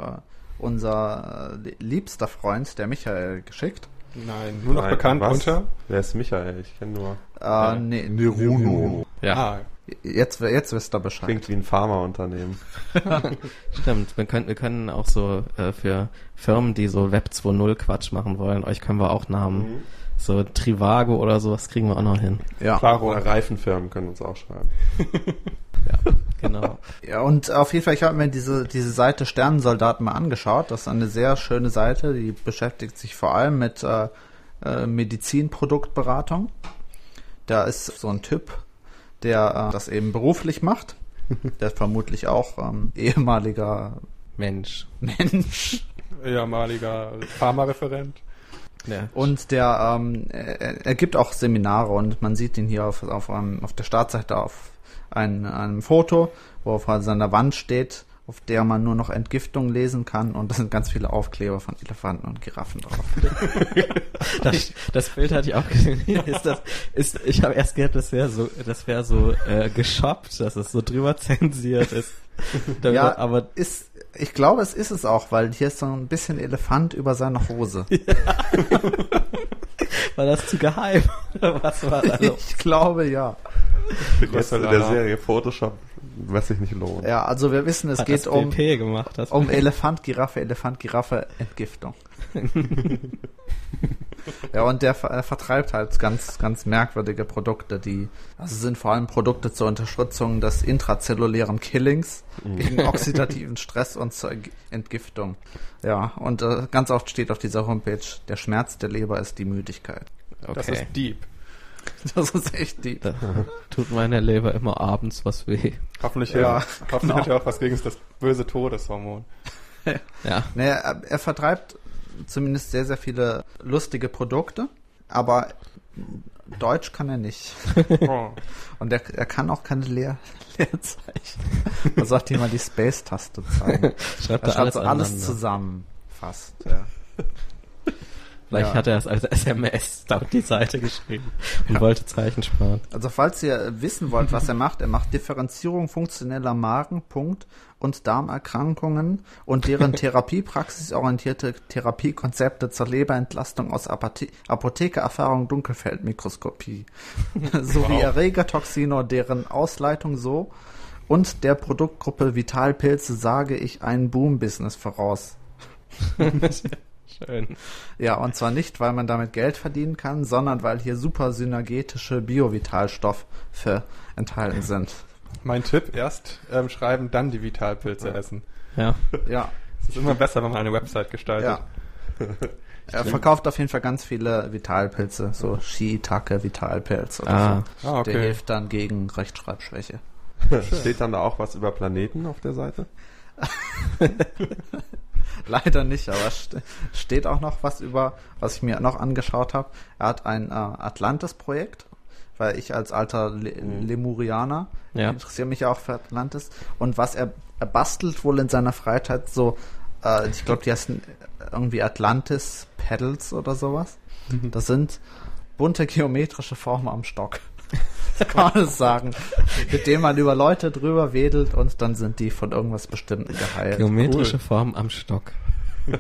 B: unser äh, liebster Freund, der Michael, geschickt.
C: Nein, nur noch
D: Nein,
C: bekannt
D: was?
C: unter.
D: Wer ist Michael? Ich kenne nur.
B: Äh, nee,
E: Neruno.
A: Ja.
C: Ah,
B: Jetzt, jetzt wisst ihr Bescheid.
D: Klingt wie ein Pharmaunternehmen. (laughs)
A: Stimmt, wir können, wir können auch so äh, für Firmen, die so Web 2.0 Quatsch machen wollen, euch können wir auch Namen.
D: Mhm.
A: So Trivago oder sowas kriegen wir auch noch hin.
B: Ja.
C: Klaro.
D: Oder Reifenfirmen können uns auch schreiben. (laughs)
A: Ja, genau.
B: ja, und auf jeden Fall, ich habe mir diese, diese Seite Sternensoldaten mal angeschaut. Das ist eine sehr schöne Seite, die beschäftigt sich vor allem mit äh, äh, Medizinproduktberatung. Da ist so ein Typ, der äh, das eben beruflich macht. (laughs) Der ist vermutlich auch ähm, ehemaliger
A: Mensch.
B: Mensch.
C: Ehemaliger Pharmareferent.
A: Ja.
B: Und der ähm, er, er gibt auch Seminare und man sieht ihn hier auf, auf, einem, auf der Startseite auf ein, einem Foto, wo auf seiner Wand steht, auf der man nur noch Entgiftung lesen kann und da sind ganz viele Aufkleber von Elefanten und Giraffen drauf. (laughs)
A: Das, das Bild hatte ich auch gesehen. Ist das, ist, ich habe erst gedacht, das wäre so, das wäre so äh, geshoppt, dass es so drüber zensiert ist. Da-
B: ja,
A: aber
B: ist, ich glaube, es ist es auch, weil hier ist so ein bisschen Elefant über seiner Hose. (laughs) (laughs)
A: war das zu geheim? Oder was war da los?
B: Ich glaube, ja.
D: Die Kosten der
C: Lala.
D: Serie Photoshop was sich nicht lohnt.
B: Ja, also wir wissen, es
A: Hat
B: geht
A: das
B: um,
A: gemacht. Das
B: um Elefant, Giraffe, Elefant, Giraffe, Entgiftung. (laughs) ja, und der ver- er vertreibt halt ganz, ganz merkwürdige Produkte, die, also sind vor allem Produkte zur Unterstützung des intrazellulären Killings, gegen oxidativen (laughs) Stress und zur Entgiftung. Ja, und äh, ganz oft steht auf dieser Homepage, der Schmerz der Leber ist die Müdigkeit.
C: Das
A: okay.
C: ist deep. (laughs)
B: Das ist echt die.
A: Da (laughs) tut meiner Leber immer abends was weh.
C: Hoffentlich,
B: Ja,
C: hoffentlich
B: genau.
C: hat er auch was gegen das böse Todeshormon.
A: Ja.
B: Naja, er, er vertreibt zumindest sehr, sehr viele lustige Produkte, aber Deutsch kann er nicht. (laughs)
C: Oh.
B: Und er, er kann auch keine Leer, (laughs) Leerzeichen. Man sollte ihm mal die Space-Taste zeigen. (laughs)
A: Schreibt
B: Er
A: da
B: schreibt
A: alles,
B: alles zusammen. Fast, ja.
A: Vielleicht
B: Ja.
A: hat er es als SMS da auf die Seite geschrieben und wollte Zeichen sparen.
B: Also falls ihr wissen wollt, was er macht, er macht Differenzierung funktioneller Magen, Punkt, und Darmerkrankungen und deren therapiepraxisorientierte Therapiekonzepte zur Leberentlastung aus Apothe Apothekererfahrung Dunkelfeldmikroskopie sowie
C: Wow.
B: Erregertoxine und deren Ausleitung so und der Produktgruppe Vitalpilze sage ich ein Boom-Business voraus.
A: Schön.
B: Ja, und zwar nicht, weil man damit Geld verdienen kann, sondern weil hier super synergetische Biovitalstoffe enthalten sind.
C: Mein Tipp, erst ähm, schreiben, dann die Vitalpilze essen.
A: Ja. (laughs)
B: Ja,
C: Es ist immer besser, wenn man eine Website gestaltet.
B: ja. (laughs) Er verkauft auf jeden Fall ganz viele Vitalpilze, so Shiitake Vitalpilz oder
A: Ah.
B: so.
C: Ah,
B: Der
C: okay.
B: hilft dann gegen Rechtschreibschwäche. (laughs)
D: Steht dann da auch was über Planeten auf der Seite?
B: Leider nicht, aber st steht auch noch was über, was ich mir noch angeschaut habe. Er hat ein äh, Atlantis-Projekt, weil ich als alter Le Lemurianer
A: Ja.
B: interessiere mich ja auch für Atlantis. Und was er, er bastelt wohl in seiner Freizeit so, äh, ich glaube, die heißen irgendwie Atlantis Pedals oder sowas. Das sind bunte geometrische Formen am Stock. (laughs) Kann man es sagen. Mit dem man über Leute drüber wedelt und dann sind die von irgendwas Bestimmten geheilt.
A: Geometrische Form am Stock. (laughs)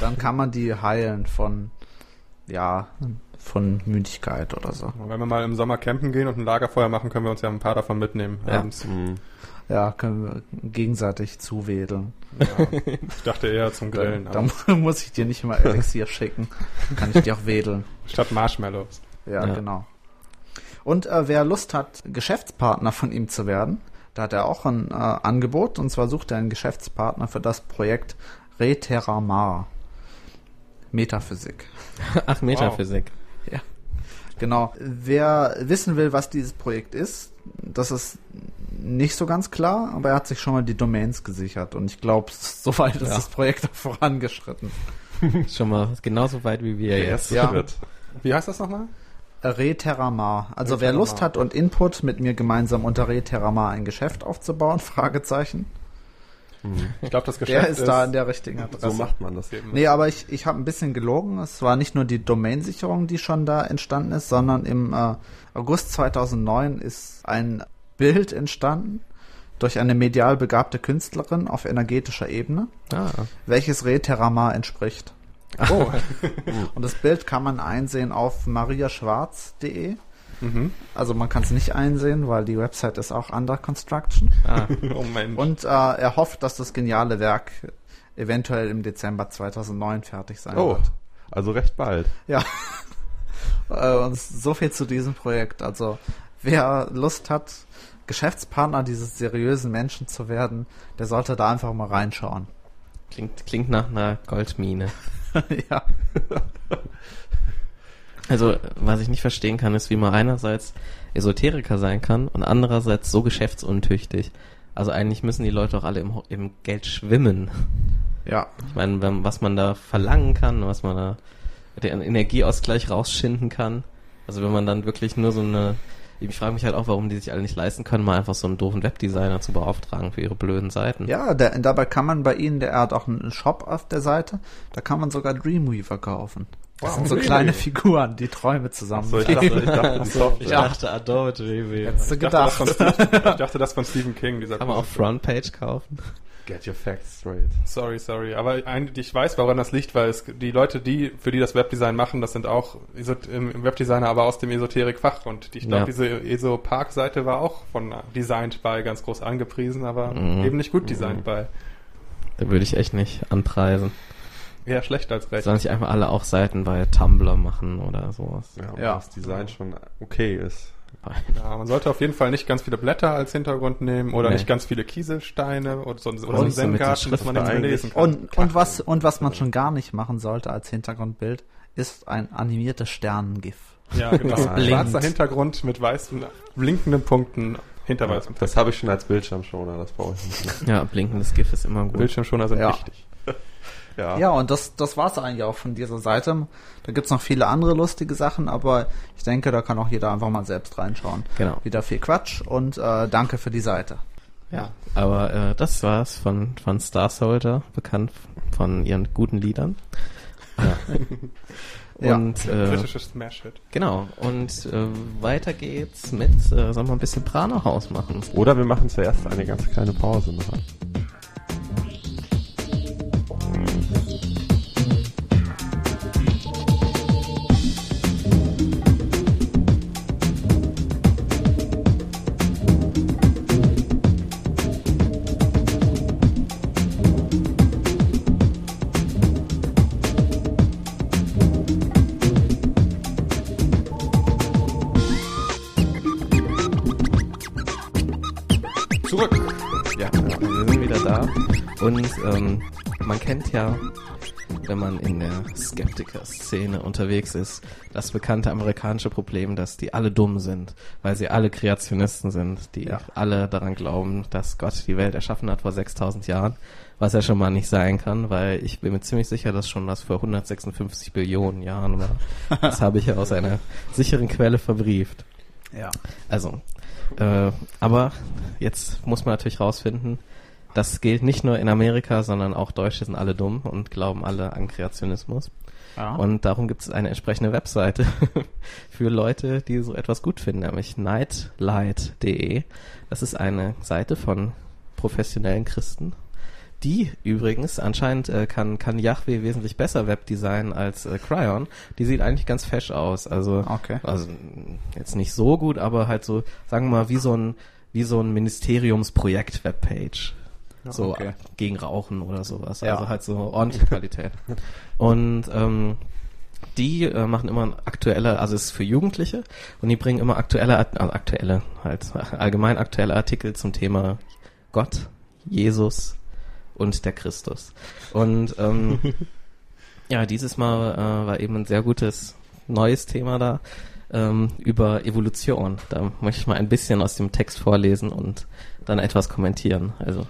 B: Dann kann man die heilen von, ja, von Müdigkeit oder so.
C: Wenn wir mal im Sommer campen gehen und ein Lagerfeuer machen, können wir uns ja ein paar davon mitnehmen.
A: Ja.
C: Abends.
D: Hm.
B: Ja, können wir gegenseitig zuwedeln.
C: Ja. Ich dachte eher zum Grillen.
B: Da, da (laughs) muss ich dir nicht immer Elixier schicken. Kann ich dir auch wedeln.
C: statt Marshmallows.
B: Ja,
A: Ja.
B: genau. Und äh, wer Lust hat, Geschäftspartner von ihm zu werden, da hat er auch ein äh, Angebot. Und zwar sucht er einen Geschäftspartner für das Projekt Reteramar. Metaphysik. (laughs)
A: Ach, Metaphysik.
B: Genau. Wer wissen will, was dieses Projekt ist, das ist nicht so ganz klar, aber er hat sich schon mal die Domains gesichert und ich glaube, (laughs) soweit ist
A: Ja.
B: das Projekt auch vorangeschritten. (laughs)
A: Schon mal genauso weit wie wir jetzt.
B: Ja.
D: Schritt.
C: Wie heißt das nochmal?
B: Reterramar. Also wer
C: Reterramar.
B: Lust hat und Input mit mir gemeinsam unter Reterramar ein Geschäft aufzubauen, (laughs) Fragezeichen.
C: Ich glaube, das Geschäft
B: Der ist da in der richtigen Adresse.
D: So macht man das.
C: eben-
B: Nee, aber ich, ich habe ein bisschen gelogen. Es war nicht nur die Domainsicherung, die schon da entstanden ist, sondern im äh, August 2009 ist ein Bild entstanden durch eine medial begabte Künstlerin auf energetischer Ebene,
A: Ah,
B: welches Reterama entspricht.
C: Oh, (laughs)
B: Und das Bild kann man einsehen auf mariaschwarz.de.
C: Mhm.
B: Also man kann es nicht einsehen, weil die Website ist auch under construction.
A: Ah, (laughs)
C: Oh Mensch.
B: Und äh, er hofft, dass das geniale Werk eventuell im Dezember 2009 fertig sein
D: Oh,
B: wird.
D: also recht bald.
B: Ja. (laughs) Äh, Und so viel zu diesem Projekt. Also wer Lust hat, Geschäftspartner dieses seriösen Menschen zu werden, der sollte da einfach mal reinschauen.
A: klingt, klingt nach einer Goldmine. (laughs)
B: ja.
A: Also, was ich nicht verstehen kann, ist, wie man einerseits Esoteriker sein kann und andererseits so geschäftsuntüchtig. Also eigentlich müssen die Leute auch alle im, im Geld schwimmen.
B: Ja.
A: Ich meine, wenn, was man da verlangen kann, was man da den Energieausgleich rausschinden kann. Also wenn man dann wirklich nur so eine, ich frage mich halt auch, warum die sich alle nicht leisten können, mal einfach so einen doofen Webdesigner zu beauftragen für ihre blöden Seiten.
B: Ja, der, dabei kann man bei ihnen, der er hat auch einen Shop auf der Seite, da kann man sogar Dreamweaver kaufen. Das
C: Wow,
B: sind so
C: really?
B: kleine Figuren, die Träume zusammen.
D: So, ich dachte, ich dachte.
A: Ich dachte Adobe Dreamweaver.
B: Hättest du
C: Ich dachte, das
B: gedacht.
C: Steve, ich dachte, das von Stephen King, dieser
A: Kann man auf Frontpage kaufen.
D: Get your facts straight.
C: Sorry, sorry. Aber ein, ich weiß, woran das liegt, weil es die Leute, die für die das Webdesign machen, das sind auch im Webdesigner, aber aus dem Esoterik-Fach. Und ich glaube,
A: Ja.
C: diese ESO-Park-Seite war auch von Designed by ganz groß angepriesen, aber
A: Mhm.
C: eben nicht gut Designed by.
A: Da würde ich echt nicht anpreisen.
C: Eher schlecht als recht.
A: Sollen sich einfach alle auch Seiten bei Tumblr machen oder sowas.
D: Ja,
B: Ja.
D: ja. das Design schon okay ist.
C: Ja, man sollte auf jeden Fall nicht ganz viele Blätter als Hintergrund nehmen oder
A: Nee.
C: nicht ganz viele Kieselsteine oder so, oder so
A: Und
C: einen Zen-Garten, dass man nichts mehr lesen kann.
B: Und, und was, und was man schon gar nicht machen sollte als Hintergrundbild, ist ein animiertes Sternengif.
C: Ja, (laughs) genau.
A: Das
C: Schwarzer. Hintergrund mit weißen, blinkenden Punkten hinter weißem
D: Das habe ich schon als Bildschirmschoner, das brauche ich nicht mehr.
A: Ja, blinkendes GIF ist immer gut.
C: Bildschirmschoner sind
B: Ja.
C: wichtig.
D: Ja.
B: Ja, und das, das war's eigentlich auch von dieser Seite. Da gibt's noch viele andere lustige Sachen, aber ich denke, da kann auch jeder einfach mal selbst reinschauen.
A: Genau.
B: Wieder viel Quatsch und äh, danke für die Seite.
A: Ja. Aber äh, das war's von, von Star Soldier, bekannt von ihren guten Liedern. Ja. (laughs)
B: Ja.
A: Und äh,
C: Britisches Smash-Hit.
A: genau, und äh, weiter geht's mit, äh, sollen wir ein bisschen Prana Haus machen?
D: Oder wir machen zuerst eine ganz kleine Pause noch.
C: Zurück.
A: Ja, wir sind wieder da. Und ähm, man kennt ja, wenn man in der Skeptiker-Szene unterwegs ist, das bekannte amerikanische Problem, dass die alle dumm sind, weil sie alle Kreationisten sind, die
B: Ja.
A: alle daran glauben, dass Gott die Welt erschaffen hat vor 6000 Jahren, was ja schon mal nicht sein kann, weil ich bin mir ziemlich sicher, dass schon was vor 156 Billionen Jahren war. Das (laughs) habe ich ja aus einer sicheren Quelle verbrieft.
B: Ja.
A: Also, äh, aber jetzt muss man natürlich rausfinden, das gilt nicht nur in Amerika, sondern auch Deutsche sind alle dumm und glauben alle an Kreationismus.
B: ja.
A: Und darum gibt es eine entsprechende Webseite (laughs) für Leute, die so etwas gut finden, nämlich nightlight.de. Das ist eine Seite von professionellen Christen. Die übrigens, anscheinend äh, kann, kann Yahweh wesentlich besser Webdesign als äh, Cryon. Die sieht eigentlich ganz fesch aus. Also,
B: Okay.
A: also jetzt nicht so gut, aber halt so, sagen wir mal, wie so ein, wie so ein Ministeriumsprojekt-Webpage. so
B: okay.
A: gegen Rauchen oder sowas.
B: Ja.
A: Also halt so ordentliche Qualität. (laughs) Und ähm, die äh, machen immer aktuelle, also es ist für Jugendliche und die bringen immer aktuelle, also aktuelle, halt (laughs) allgemein aktuelle Artikel zum Thema Gott, Jesus und der Christus. Und ähm, (laughs) ja, dieses Mal äh, war eben ein sehr gutes neues Thema da ähm, über Evolution. Da möchte ich mal ein bisschen aus dem Text vorlesen und dann etwas kommentieren. Also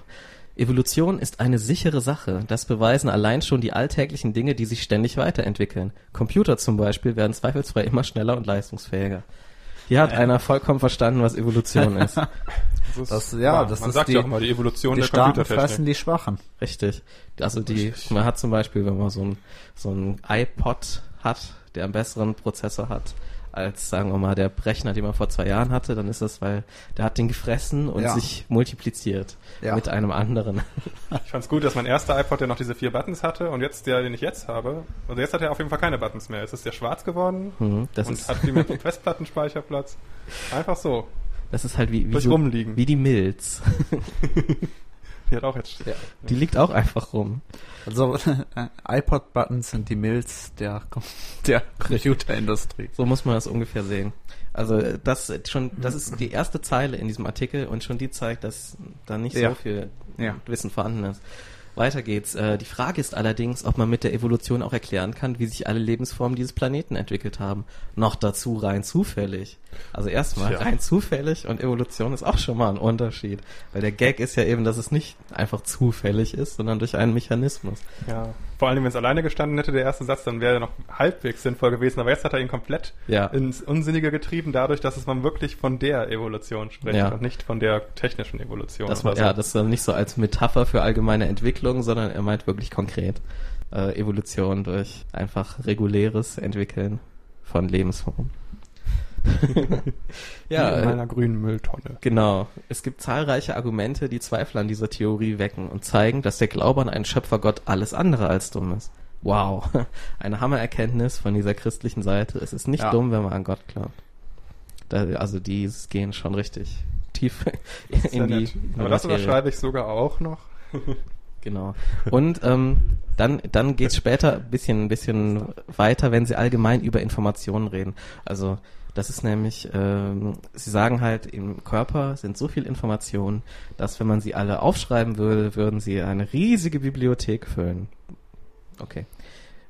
A: Evolution ist eine sichere Sache. Das beweisen allein schon die alltäglichen Dinge, die sich ständig weiterentwickeln. Computer zum Beispiel werden zweifelsfrei immer schneller und leistungsfähiger. Hier hat einer vollkommen verstanden, was Evolution ist. (laughs)
C: Das, ist
B: Das- ja,
C: wahr.
B: das
C: Man
B: ist
C: sagt
B: die-
C: ja auch mal die Evolution
B: die
C: der
B: Starken
C: Computertechnik.
B: fressen die Schwachen.
A: Richtig. Also die, man hat zum Beispiel, wenn man so ein, so ein iPod hat, der einen besseren Prozessor hat als, sagen wir mal, der Rechner, den man vor zwei Jahren hatte, dann ist das, weil der hat den gefressen und
B: Ja.
A: sich multipliziert
B: Ja.
A: mit einem anderen. (laughs)
C: Ich fand's gut, dass mein erster iPod, der noch diese vier Buttons hatte und jetzt der, den ich jetzt habe, also jetzt hat er auf jeden Fall keine Buttons mehr. Jetzt ist der schwarz geworden
A: Mhm, das
C: und
A: ist,
C: hat viel mehr (laughs) Festplattenspeicherplatz. Einfach so.
A: das ist halt wie, wie, so,
C: rumliegen.
A: wie die Milz. (laughs)
C: Die hat auch jetzt.
A: Ja. Die liegt auch einfach rum.
B: Also äh, iPod-Buttons sind die Mills der, der Computerindustrie.
A: So muss man das ungefähr sehen. Also äh, das schon, das ist die erste Zeile in diesem Artikel und schon die zeigt, dass da nicht
B: Ja.
A: so viel
B: Ja.
A: Wissen vorhanden ist. Weiter geht's. Äh, die Frage ist allerdings, ob man mit der Evolution auch erklären kann, wie sich alle Lebensformen dieses Planeten entwickelt haben. Noch dazu rein zufällig. Also erstmal
D: Tja.
A: rein zufällig und Evolution ist auch schon mal ein Unterschied. Weil der Gag ist ja eben, dass es nicht einfach zufällig ist, sondern durch einen Mechanismus.
C: Ja. Vor allem, wenn es alleine gestanden hätte, der erste Satz, dann wäre er noch halbwegs sinnvoll gewesen. Aber jetzt hat er ihn komplett
A: Ja.
C: ins Unsinnige getrieben, dadurch, dass es man wirklich von der Evolution spricht
A: Ja.
C: und nicht von der technischen Evolution.
A: Das war, ja, das ist dann nicht so als Metapher für allgemeine Entwicklung, sondern er meint wirklich konkret äh, Evolution durch einfach reguläres Entwickeln von Lebensformen. (laughs)
C: ja, in
A: äh,
C: meiner grünen Mülltonne.
A: Genau. Es gibt zahlreiche Argumente, die Zweifel an dieser Theorie wecken und zeigen, dass der Glaube an einen Schöpfergott alles andere als dumm ist. Wow. (laughs) Eine Hammererkenntnis von dieser christlichen Seite. Es ist nicht
B: Ja.
A: dumm, wenn man an Gott glaubt. Da, also die gehen schon richtig tief (laughs) in die,
C: nett. Aber das unterschreibe ich sogar auch noch.
A: Genau. Und ähm, dann, dann geht's später ein bisschen, ein bisschen weiter, wenn sie allgemein über Informationen reden. Also das ist nämlich, ähm, sie sagen halt, im Körper sind so viel Informationen, dass wenn man sie alle aufschreiben würde, würden sie eine riesige Bibliothek füllen. Okay.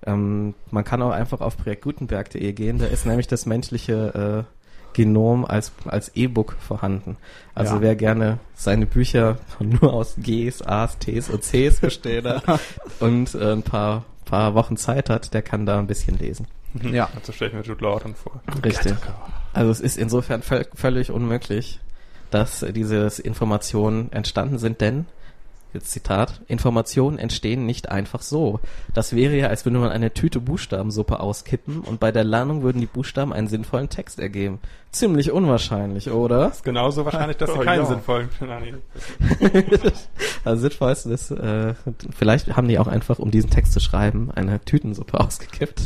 A: Ähm, man kann auch einfach auf projektgutenberg.de gehen, da ist nämlich das menschliche äh, Genom als, als E-Book vorhanden. Also
B: Ja.
A: wer gerne seine Bücher (laughs) nur aus Gs, As, Ts und Cs besteht (laughs) und äh, ein paar, paar Wochen Zeit hat, der kann da ein bisschen lesen.
B: Ja.
C: Also stelle ich mir Jude Law dann vor.
A: Richtig. Also es ist insofern völ völlig unmöglich, dass diese Informationen entstanden sind, denn, jetzt Zitat, Informationen entstehen nicht einfach so. Das wäre ja, als würde man eine Tüte Buchstabensuppe auskippen und bei der Lernung würden die Buchstaben einen sinnvollen Text ergeben. Ziemlich unwahrscheinlich, oder?
C: ist genauso wahrscheinlich, dass sie (laughs)
D: Oh,
C: keinen
D: ja.
C: sinnvollen (laughs) (laughs)
A: also sinnvoll ist, äh, vielleicht haben die auch einfach, um diesen Text zu schreiben, eine Tütensuppe ausgekippt.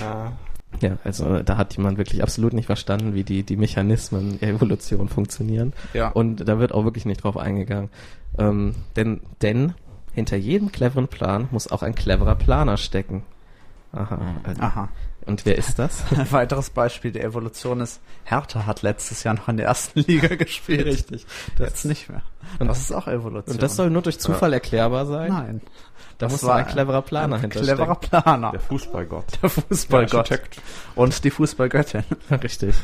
C: ja.
A: Ja, also da hat jemand wirklich absolut nicht verstanden, wie die, die Mechanismen der Evolution funktionieren.
B: Ja.
A: Und da wird auch wirklich nicht drauf eingegangen. Ähm, denn, denn hinter jedem cleveren Plan muss auch ein cleverer Planer stecken. Aha.
B: Aha.
A: Und wer ist das? (laughs)
B: Ein weiteres Beispiel der Evolution ist, Hertha hat letztes Jahr noch in der ersten Liga (laughs) gespielt.
A: Richtig.
B: Jetzt nicht mehr.
A: Und-
B: das ist auch Evolution.
A: Und das soll nur durch Zufall erklärbar sein?
B: Nein.
A: Da
B: das
A: muss
B: war
A: ein cleverer Planer
B: ein
A: hinterstecken.
B: Cleverer Planer.
D: Der Fußballgott.
B: Der Fußballgott.
C: Architekt.
B: Und die Fußballgöttin. (laughs)
A: Richtig.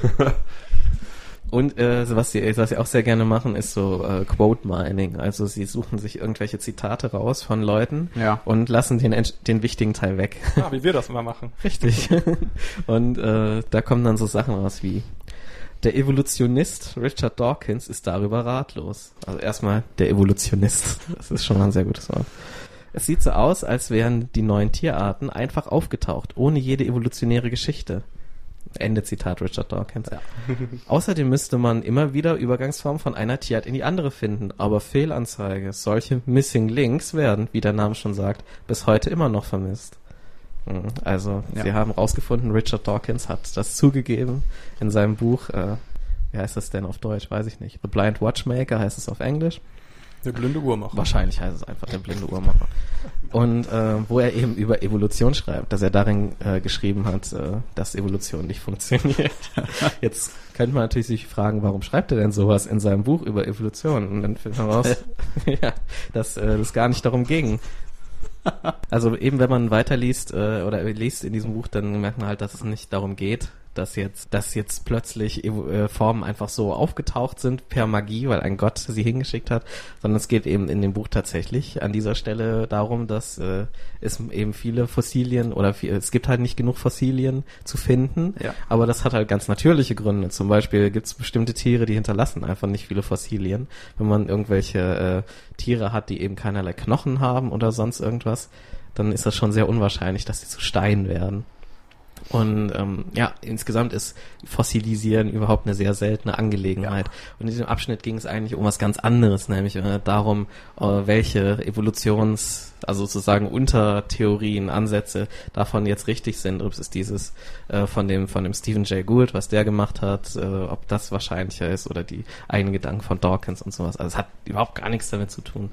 A: Und äh, was sie, was sie auch sehr gerne machen, ist so äh, Quote Mining. Also sie suchen sich irgendwelche Zitate raus von Leuten
B: Ja.
A: und lassen den, den wichtigen Teil weg.
C: Ah, wie wir das immer machen. (laughs)
A: Richtig. und äh, da kommen dann so Sachen raus wie der Evolutionist Richard Dawkins ist darüber ratlos. Also erstmal der Evolutionist. (laughs) Das ist schon mal ein sehr gutes Wort. Es sieht so aus, als wären die neuen Tierarten einfach aufgetaucht, ohne jede evolutionäre Geschichte. Ende Zitat Richard Dawkins. (laughs) Außerdem müsste man immer wieder Übergangsformen von einer Tierart in die andere finden, aber Fehlanzeige, solche Missing Links werden, wie der Name schon sagt, bis heute immer noch vermisst. Mhm, Also,
B: Ja.
A: sie haben rausgefunden, Richard Dawkins hat das zugegeben in seinem Buch, äh, wie heißt das denn auf Deutsch, weiß ich nicht. The Blind Watchmaker heißt es auf Englisch.
C: Der blinde Uhrmacher.
A: Wahrscheinlich heißt es einfach der blinde Uhrmacher. Und äh, wo er eben über Evolution schreibt, dass er darin äh, geschrieben hat, äh, dass Evolution nicht (laughs) funktioniert. Jetzt könnte man natürlich sich fragen, warum schreibt er denn sowas in seinem Buch über Evolution? Und dann findet man raus, (laughs) (laughs) ja, dass äh, das gar nicht darum ging. Also eben, wenn man weiterliest äh, oder liest in diesem Buch, dann merkt man halt, dass es nicht darum geht, dass jetzt, dass jetzt plötzlich äh, Formen einfach so aufgetaucht sind per Magie, weil ein Gott sie hingeschickt hat, sondern es geht eben in dem Buch tatsächlich an dieser Stelle darum, dass äh, es eben viele Fossilien oder viel, es gibt halt nicht genug Fossilien zu finden,
B: Ja.
A: aber das hat halt ganz natürliche Gründe. Zum Beispiel gibt es bestimmte Tiere, die hinterlassen einfach nicht viele Fossilien. Wenn man irgendwelche äh, Tiere hat, die eben keinerlei Knochen haben oder sonst irgendwas, dann ist das schon sehr unwahrscheinlich, dass sie zu Stein werden. Und ähm, ja, insgesamt ist Fossilisieren überhaupt eine sehr seltene Angelegenheit. Und in diesem Abschnitt ging es eigentlich um was ganz anderes, nämlich äh, darum, äh, welche Evolutions, also sozusagen Untertheorien, Ansätze davon jetzt richtig sind. Ob es ist dieses äh, von dem von dem Stephen Jay Gould, was der gemacht hat, äh, ob das wahrscheinlicher ist oder die eigenen Gedanken von Dawkins und sowas. Also es hat überhaupt gar nichts damit zu tun.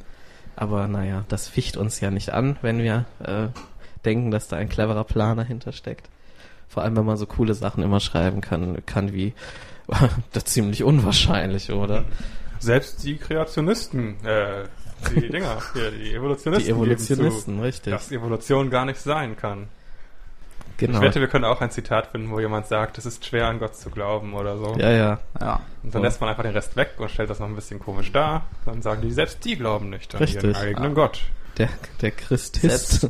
A: Aber naja, das ficht uns ja nicht an, wenn wir äh, denken, dass da ein cleverer Plan dahinter steckt. Vor allem, wenn man so coole Sachen immer schreiben kann, kann wie (laughs) das ziemlich unwahrscheinlich, oder?
C: Selbst die Kreationisten, äh, die Dinger, (laughs) hier, die Evolutionisten,
A: Die Evolutionisten,
C: geben
A: richtig.
C: zu, dass Evolution gar nicht sein kann.
A: Genau.
C: Ich wette, wir können auch ein Zitat finden, wo jemand sagt, es ist schwer an Gott zu glauben oder so.
A: Ja, ja.
B: Ja.
C: Und dann
A: So.
C: lässt man einfach den Rest weg und stellt das noch ein bisschen komisch dar. Dann sagen die, selbst die glauben nicht an
A: Richtig.
C: ihren eigenen
B: Ah.
C: Gott.
A: Der, der Christ ist.
B: Selbst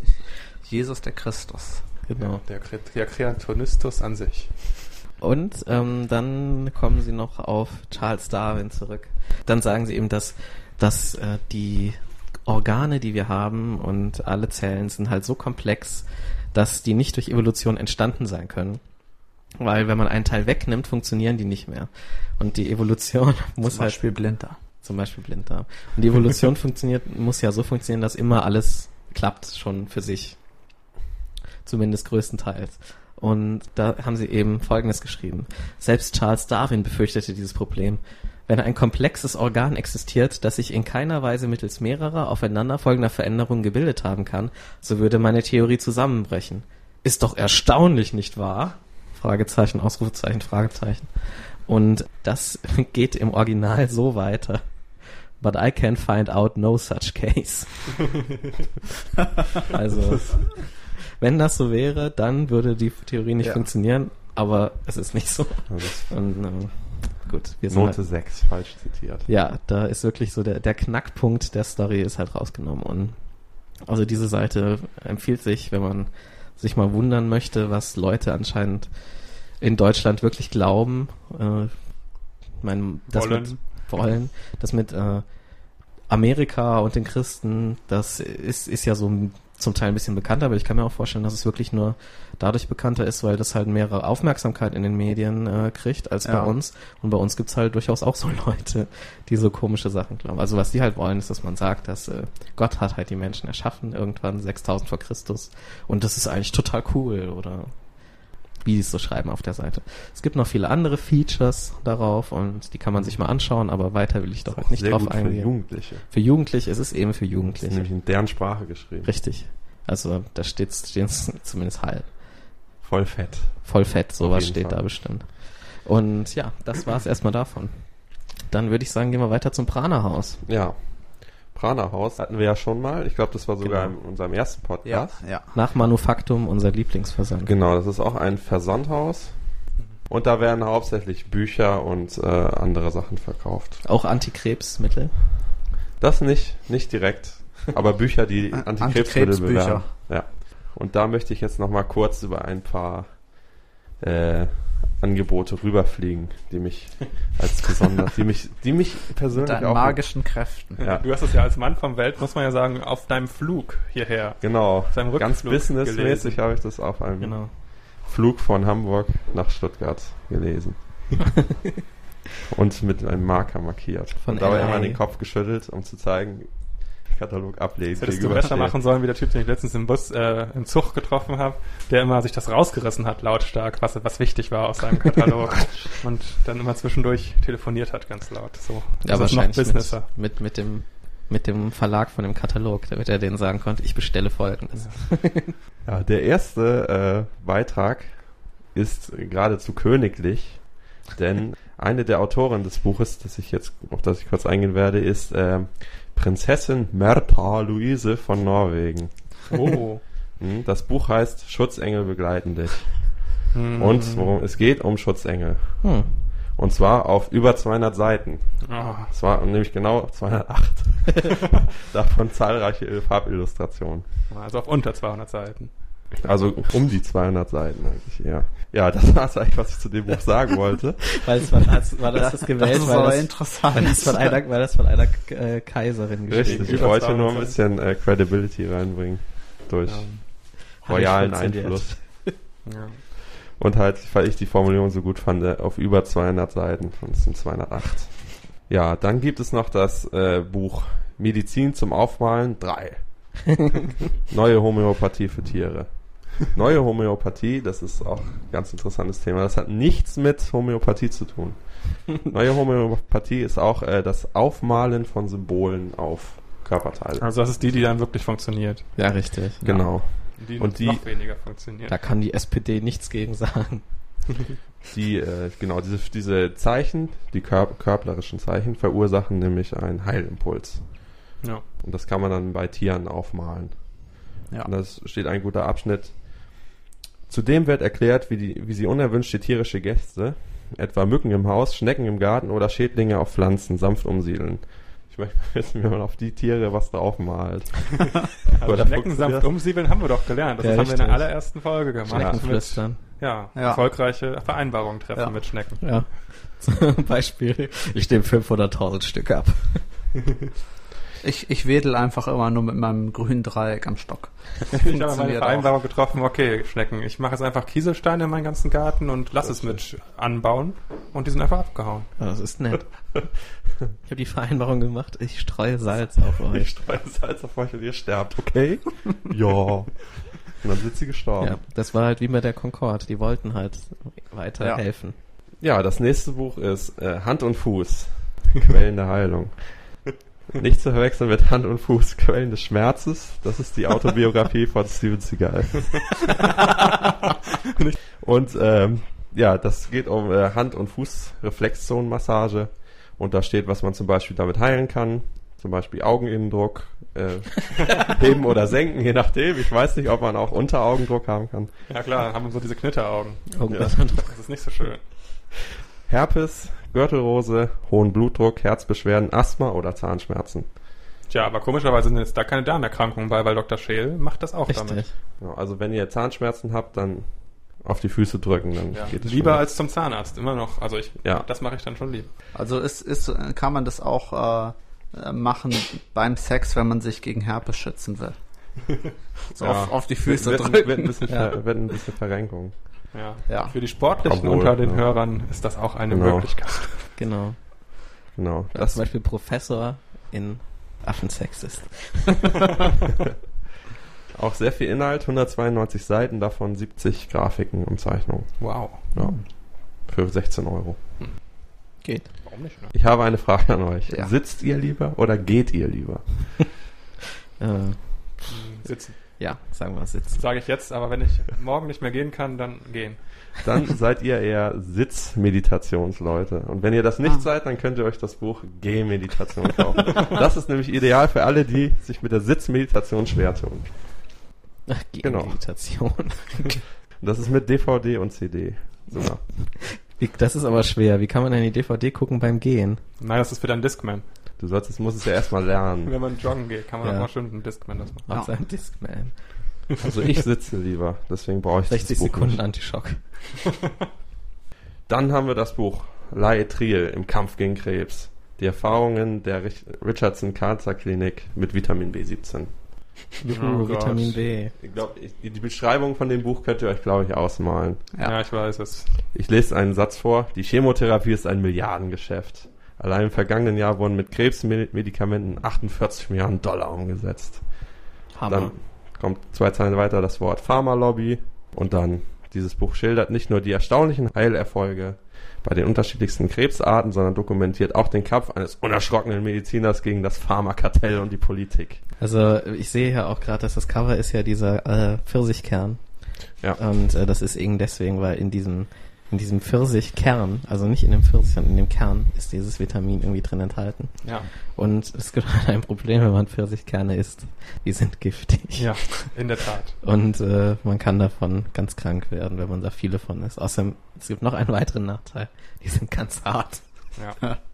B: Jesus der Christus.
A: Genau.
C: Der, Kre- der Kreatonistus an sich.
A: Und ähm, dann kommen sie noch auf Charles Darwin zurück. Dann sagen sie eben, dass, dass äh, die Organe, die wir haben und alle Zellen sind halt so komplex, dass die nicht durch Evolution entstanden sein können. Weil wenn man einen Teil wegnimmt, funktionieren die nicht mehr. Und die Evolution (laughs) muss
B: Zum
A: halt
B: Beispiel Blinder.
A: zum Beispiel Blinddarm. Und die Evolution (laughs) funktioniert, muss ja so funktionieren, dass immer alles klappt schon für sich. Zumindest größtenteils. Und da haben sie eben Folgendes geschrieben. Selbst Charles Darwin befürchtete dieses Problem. Wenn ein komplexes Organ existiert, das sich in keiner Weise mittels mehrerer aufeinanderfolgender Veränderungen gebildet haben kann, so würde meine Theorie zusammenbrechen. Ist doch erstaunlich, nicht wahr? Fragezeichen, Ausrufezeichen, Fragezeichen. Und das (laughs) geht im Original so weiter. But I can find out no such case. (laughs) also, wenn das so wäre, dann würde die Theorie nicht
B: Ja.
A: funktionieren, aber es ist nicht so. (laughs) Und ähm, gut, wir sind
D: Note
A: halt,
D: 6, falsch zitiert.
A: ja, da ist wirklich so der, der Knackpunkt der Story ist halt rausgenommen. Und also diese Seite empfiehlt sich, wenn man sich mal wundern möchte, was Leute anscheinend in Deutschland wirklich glauben. Äh, mein, das
C: Wollen.
A: mit wollen, das mit äh, Amerika und den Christen, das ist, ist ja so ein- zum Teil ein bisschen bekannter, aber ich kann mir auch vorstellen, dass es wirklich nur dadurch bekannter ist, weil das halt mehrere Aufmerksamkeit in den Medien äh, kriegt als bei
B: Ja.
A: uns. Und bei uns gibt's halt durchaus auch so (laughs) Leute, die so komische Sachen glauben. Also was die halt wollen, ist, dass man sagt, dass äh, Gott hat halt die Menschen erschaffen, irgendwann 6000 vor Christus. Und das ist eigentlich total cool, oder es so schreiben auf der Seite. Es gibt noch viele andere Features darauf und die kann man sich mal anschauen, aber weiter will ich doch nicht
D: Sehr
A: drauf
D: gut für
A: eingehen.
D: Jugendliche.
A: Für Jugendliche ist es eben für
D: Das ist
A: Jugendliche.
D: nämlich in deren Sprache geschrieben.
A: Richtig. Also da steht steht's (laughs) zumindest halb.
D: Voll fett.
A: Voll fett, sowas steht
D: Fall.
A: da bestimmt. Und ja, das war's erstmal davon. Dann würde ich sagen, gehen wir weiter zum Prana-Haus.
D: Ja. Prana-Haus hatten wir ja schon mal. Ich glaube, das war sogar
A: Genau.
D: in unserem ersten
B: Ja,
D: Podcast.
B: ja.
A: Nach Manufaktum, unser Lieblingsversand.
D: Genau, das ist auch ein Versandhaus. Und da werden hauptsächlich Bücher und äh, andere Sachen verkauft.
A: Auch Antikrebsmittel.
D: Das nicht, nicht direkt, aber Bücher, die (laughs)
B: An-
D: Antikrebsmittel
B: Antikrebsbücher.
D: bewerben. Ja. Und da möchte ich jetzt nochmal kurz über ein paar äh, Angebote rüberfliegen, die mich als besonders, die mich, die mich
B: Mit
D: persönlich
B: deinen
D: auch
B: magischen Kräften.
D: Ja.
C: Du hast es ja als Mann vom Welt, muss man ja sagen, auf deinem Flug hierher.
D: genau
C: seinem
D: ganz businessmäßig habe ich das auf einem
A: Genau.
D: Flug von Hamburg nach Stuttgart gelesen. (laughs) und mit einem Marker markiert.
A: Von
D: und dabei
A: LA.
D: immer den Kopf geschüttelt, um zu zeigen, Katalog ablegen.
C: Das hättest du besser machen sollen, wie der Typ, den ich letztens im Bus, äh, im Zug getroffen habe, der immer sich das rausgerissen hat, lautstark, was, was wichtig war aus seinem (laughs) Katalog. und dann immer zwischendurch telefoniert hat, ganz laut. So.
A: Ja,
C: Das ist noch
A: wahrscheinlich
C: Businesser.
A: mit, mit, mit dem mit dem Verlag von dem Katalog, damit er denen sagen konnte, ich bestelle folgendes. (laughs)
D: Ja, der erste äh, Beitrag ist geradezu königlich, denn eine der Autoren des Buches, das ich jetzt, auf das ich kurz eingehen werde, ist äh, Prinzessin Märtha Luise von Norwegen.
C: Oh. (laughs)
D: Hm, Das Buch heißt Schutzengel begleiten dich.
C: Hm.
D: Und worum es geht um Schutzengel.
A: Hm.
D: Und zwar auf über 200 Seiten.
C: Oh.
D: Es war nämlich genau 208. (laughs) Davon zahlreiche Farbillustrationen.
C: Also auf unter 200 Seiten.
D: Also um die 200 Seiten eigentlich, ja. Ja, das war es eigentlich, was ich zu dem Buch sagen wollte. (laughs)
A: Weil es war, das, war das, das gewählt,
B: das ist
A: weil, das,
B: interessant.
A: weil das von einer, weil das von einer äh, Kaiserin geschrieben
D: Richtig, ich
C: Über
D: wollte nur ein
C: 200
D: bisschen äh, Credibility reinbringen durch
C: Ähm,
D: royalen. Einfluss. (laughs)
C: ja.
D: Und halt, weil ich die Formulierung so gut fand, äh, auf über 200 Seiten. Es sind 208. Ja, dann gibt es noch das äh, Buch Medizin zum Aufmalen 3. (laughs) Neue Homöopathie für Tiere. Neue Homöopathie, das ist auch ein ganz interessantes Thema. Das hat nichts mit Homöopathie zu tun. Neue Homöopathie ist auch äh, das Aufmalen von Symbolen auf Körperteile.
C: Also das ist die, die dann wirklich funktioniert.
A: Ja, richtig.
D: Genau.
C: Die,
D: Und die-
C: noch weniger funktioniert.
A: Da kann die SPD nichts gegen sagen. (laughs)
D: Die, äh, genau, diese, diese Zeichen, die kör körperlichen Zeichen, verursachen nämlich einen Heilimpuls.
C: Ja.
D: Und das kann man dann bei Tieren aufmalen.
B: Ja.
D: Und das steht ein guter Abschnitt. Zudem wird erklärt, wie, die, wie sie unerwünschte tierische Gäste, etwa Mücken im Haus, Schnecken im Garten oder Schädlinge auf Pflanzen, sanft umsiedeln. Ich möchte (laughs) wissen, wie man auf die Tiere was draufmalt. (laughs)
C: Also
D: Oder
C: Schnecken
D: funktioniert
C: sanft
D: das?
C: umsiedeln haben wir doch gelernt. Das
A: Ja,
C: haben wir in der allerersten Folge gemacht.
A: Schneckenflüstern.
C: Ja,
B: Ja.
C: erfolgreiche Vereinbarungen treffen
B: Ja.
C: mit Schnecken.
A: Ja. (laughs) Zum Beispiel, ich nehme 500.000 Stück ab.
B: Ich, ich wedel einfach immer nur mit meinem grünen Dreieck am Stock. (laughs)
C: Ich habe meine Vereinbarung getroffen, okay, Schnecken, ich mache jetzt einfach Kieselsteine in meinen ganzen Garten und lass es mit anbauen und die sind einfach abgehauen.
A: Ja, das ist nett. (laughs) Ich habe die Vereinbarung gemacht, ich streue Salz (laughs) auf
D: Ich
A: euch.
D: streue Salz auf euch und ihr sterbt, okay? ja. Und dann sind sie gestorben.
A: Ja, das war halt wie bei der Concorde. Die wollten halt weiterhelfen.
D: Ja, das nächste Buch ist äh, Hand und Fuß, Quellen der Heilung. Nicht zu verwechseln mit Hand und Fuß, Quellen des Schmerzes. Das ist die Autobiografie von Steven Seagal. (laughs) und ähm, ja, das geht um äh, Hand- und Fußreflexzonenmassage. Und da steht, was man zum Beispiel damit heilen kann. Zum Beispiel Augeninnendruck, äh, (laughs) heben oder senken, je nachdem. Ich weiß nicht, ob man auch Unteraugendruck haben kann.
C: Ja klar, haben so diese Knitteraugen.
A: Oh
D: Ja.
C: Das ist nicht so schön.
D: Herpes, Gürtelrose, hohen Blutdruck, Herzbeschwerden, Asthma oder Zahnschmerzen.
C: Tja, aber komischerweise sind jetzt da keine Darmerkrankungen bei, weil Dr. Scheel macht das auch damit.
A: Richtig.
D: Ja, also wenn ihr Zahnschmerzen habt, dann auf die Füße drücken, dann
C: Ja.
D: geht es
C: Lieber
D: schon.
C: als zum Zahnarzt, immer noch. Also ich,
D: Ja.
C: das mache ich dann schon lieber.
B: Also ist, ist, kann man das auch äh, machen beim Sex, wenn man sich gegen Herpes schützen will. (laughs) So
C: Ja.
B: auf, auf die Füße
D: wird,
B: drücken.
D: wird, wird, ein bisschen
A: Ja.
D: Ver, wird ein bisschen Verrenkung.
C: Ja.
B: Ja.
C: Für die Sportlichen
D: Obwohl,
C: unter den
D: ja.
C: Hörern ist das auch eine
D: Genau.
C: Möglichkeit. (laughs)
A: Genau.
D: Genau.
A: Ja,
D: Das,
A: zum Beispiel Professor in Affensex ist. (laughs)
D: auch sehr viel Inhalt, 192 Seiten, davon 70 Grafiken und Zeichnungen.
C: Wow.
D: Ja. Für 16 Euro.
A: Geht.
C: Warum nicht? Ne?
D: Ich habe eine Frage an euch.
B: Ja.
D: Sitzt ihr lieber oder geht ihr lieber? (laughs)
A: Äh,
C: Sitzen.
A: ja, sagen wir sitzen.
C: Sage ich jetzt, aber wenn ich morgen nicht mehr gehen kann, dann gehen.
D: Dann (laughs) seid ihr eher Sitzmeditationsleute. Und wenn ihr das nicht
B: Ah.
D: seid, dann könnt ihr euch das Buch Gehmeditation kaufen. das ist nämlich ideal für alle, die sich mit der Sitzmeditation schwer tun.
A: Ach,
D: Genau.
A: Meditation.
D: Und (laughs) das ist mit DVD und CD. Sogar.
A: Wie, das ist aber schwer. Wie kann man denn die DVD gucken beim Gehen?
C: Nein, das ist für deinen Discman.
D: Du sollst es, musst es ja erstmal lernen.
C: Wenn man joggen geht, kann man
A: Ja.
C: auch mal schön einen Discman das machen.
B: Ja.
A: Auf seinem Discman.
D: Also ich sitze lieber, deswegen brauche ich
A: 60
D: das Buch
A: Sekunden
D: nicht.
A: Antischock. (laughs)
D: Dann haben wir das Buch Laetril im Kampf gegen Krebs. Die Erfahrungen der Rich Richardson Cancer Klinik mit Vitamin B17.
A: Juhu,
C: Oh.
A: Vitamin B.
D: Ich glaube, die die Beschreibung von dem Buch könnt ihr euch, glaube ich, ausmalen.
C: Ja.
B: Ja.
C: ich weiß es.
D: Ich lese einen Satz vor. Die Chemotherapie ist ein Milliardengeschäft. Allein im vergangenen Jahr wurden mit Krebsmedikamenten 48 Milliarden Dollar umgesetzt.
A: Hammer.
D: Dann kommt zwei Zeilen weiter das Wort Pharmalobby und dann dieses Buch schildert nicht nur die erstaunlichen Heilerfolge bei den unterschiedlichsten Krebsarten, sondern dokumentiert auch den Kampf eines unerschrockenen Mediziners gegen das Pharmakartell und die Politik.
A: Also ich sehe ja auch gerade, dass das Cover ist ja dieser äh, Pfirsichkern.
D: Ja.
A: Und äh, das ist eben deswegen, weil in diesem in diesem Pfirsichkern, also nicht in dem Pfirsich, sondern in dem Kern ist dieses Vitamin irgendwie drin enthalten.
C: Ja.
A: Und es gibt (laughs) halt ein Problem, wenn man Pfirsichkerne isst. Die sind giftig.
C: Ja, in der Tat.
A: Und äh, man kann davon ganz krank werden, wenn man da viele von isst. Außerdem, es gibt noch einen weiteren Nachteil. Die sind ganz hart.
C: Ja. (laughs)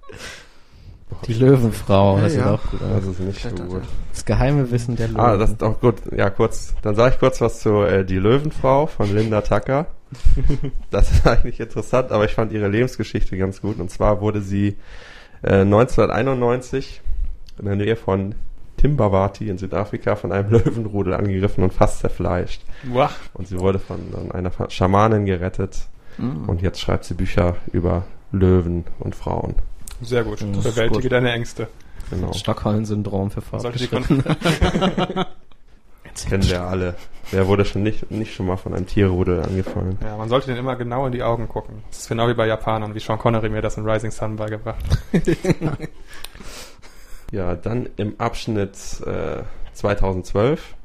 A: Die Löwenfrau, das
B: Ja, ja.
A: auch gut
D: Das ist nicht so gut.
A: Das geheime Wissen der Löwen.
D: Ah, das ist auch gut. Ja, kurz. Dann sage ich kurz was zu äh, Die Löwenfrau von Linda Tucker. (laughs) das ist eigentlich interessant, aber ich fand ihre Lebensgeschichte ganz gut. Und zwar wurde sie äh, 1991 in der Nähe von Timbawati in Südafrika von einem (laughs) Löwenrudel angegriffen und fast zerfleischt.
C: Wow.
D: Und sie wurde von dann einer Schamanin gerettet.
B: Mhm.
D: Und jetzt schreibt sie Bücher über Löwen und Frauen.
C: Sehr gut.
A: Das
C: Bewältige
B: gut.
C: deine Ängste.
D: Genau.
A: Stockholm-Syndrom für Fortgeschrittene. (laughs)
D: Kennen wir alle. Wer wurde schon nicht, nicht schon mal von einem Tierrudel angefallen?
C: Ja, man sollte den immer genau in die Augen gucken. Das ist genau wie bei Japanern, wie Sean Connery mir das in Rising Sun beigebracht hat. (laughs)
D: Ja, dann im Abschnitt äh, 2012,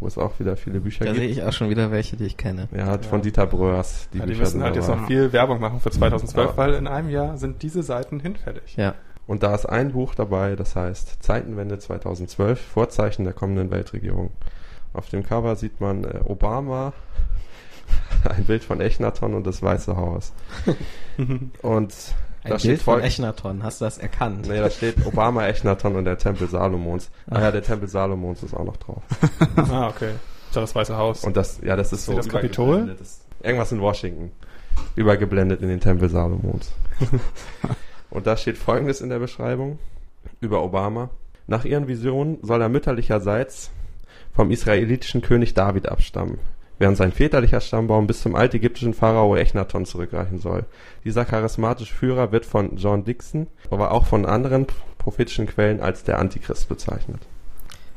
D: wo es auch wieder viele Bücher
A: Da sehe
D: gibt.
A: ich auch schon wieder welche, die ich kenne.
D: Ja, hat
C: Ja.
D: von Dieter Bröers. Die
C: ja, die
D: Bücher
C: müssen halt jetzt noch viel Werbung machen für 2012,
D: Ja.
C: weil in einem Jahr sind diese Seiten hinfällig.
A: Ja.
D: Und da ist ein Buch dabei, das heißt Zeitenwende 2012, Vorzeichen der kommenden Weltregierung. Auf dem Cover sieht man äh, Obama, (laughs) ein Bild von Echnaton und das Weiße Haus. (laughs) und
A: Ein
D: da
A: Bild
D: steht
A: von
D: voll,
A: Echnaton, hast du das erkannt?
D: Nee, da steht Obama, Echnaton und der Tempel Salomons. Ah ja, der Tempel Salomons ist auch noch drauf. (laughs)
C: ah, okay. Ist ja das Weiße Haus.
D: Und das, ja, das ist so.
C: Das Kapitol?
D: Irgendwas in Washington. Übergeblendet in den Tempel Salomons. (laughs) Und da steht folgendes in der Beschreibung über Obama. Nach ihren Visionen soll er mütterlicherseits vom israelitischen König David abstammen, während sein väterlicher Stammbaum bis zum altägyptischen Pharao Echnaton zurückreichen soll. Dieser charismatische Führer wird von John Dixon, aber auch von anderen prophetischen Quellen als der Antichrist bezeichnet.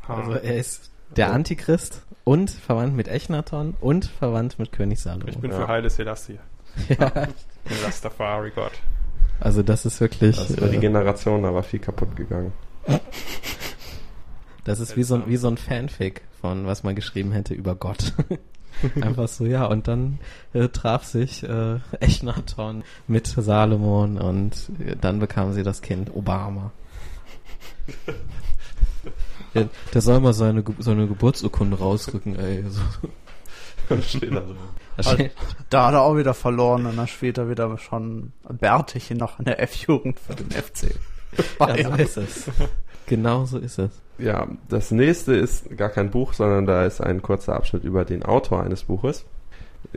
A: Also er ist der Antichrist und verwandt mit Echnaton und verwandt mit König Salomo.
C: ich bin
D: Ja.
C: für Haile Selassie. (laughs)
A: ja.
C: Rastafari Gott.
A: Also das ist wirklich,
D: Das war die
A: äh,
D: Generation, da war viel kaputt gegangen.
A: das ist wie so, ein- wie so ein Fanfic von was man geschrieben hätte über Gott. (laughs) (laughs) Einfach so, ja, und dann äh, traf sich äh, (laughs) Echnaton mit Salomon und äh, dann bekam sie das Kind Obama. (laughs) Der, der soll mal seine, Ge- seine Geburtsurkunde rausrücken, ey. So.
D: So.
A: Steht-
B: Da hat er auch wieder verloren und dann später wieder schon bärtig noch in der F-Jugend für den FC.
A: Ja, so ist es. Genau so ist es.
D: Ja, das nächste ist gar kein Buch, sondern da ist ein kurzer Abschnitt über den Autor eines Buches.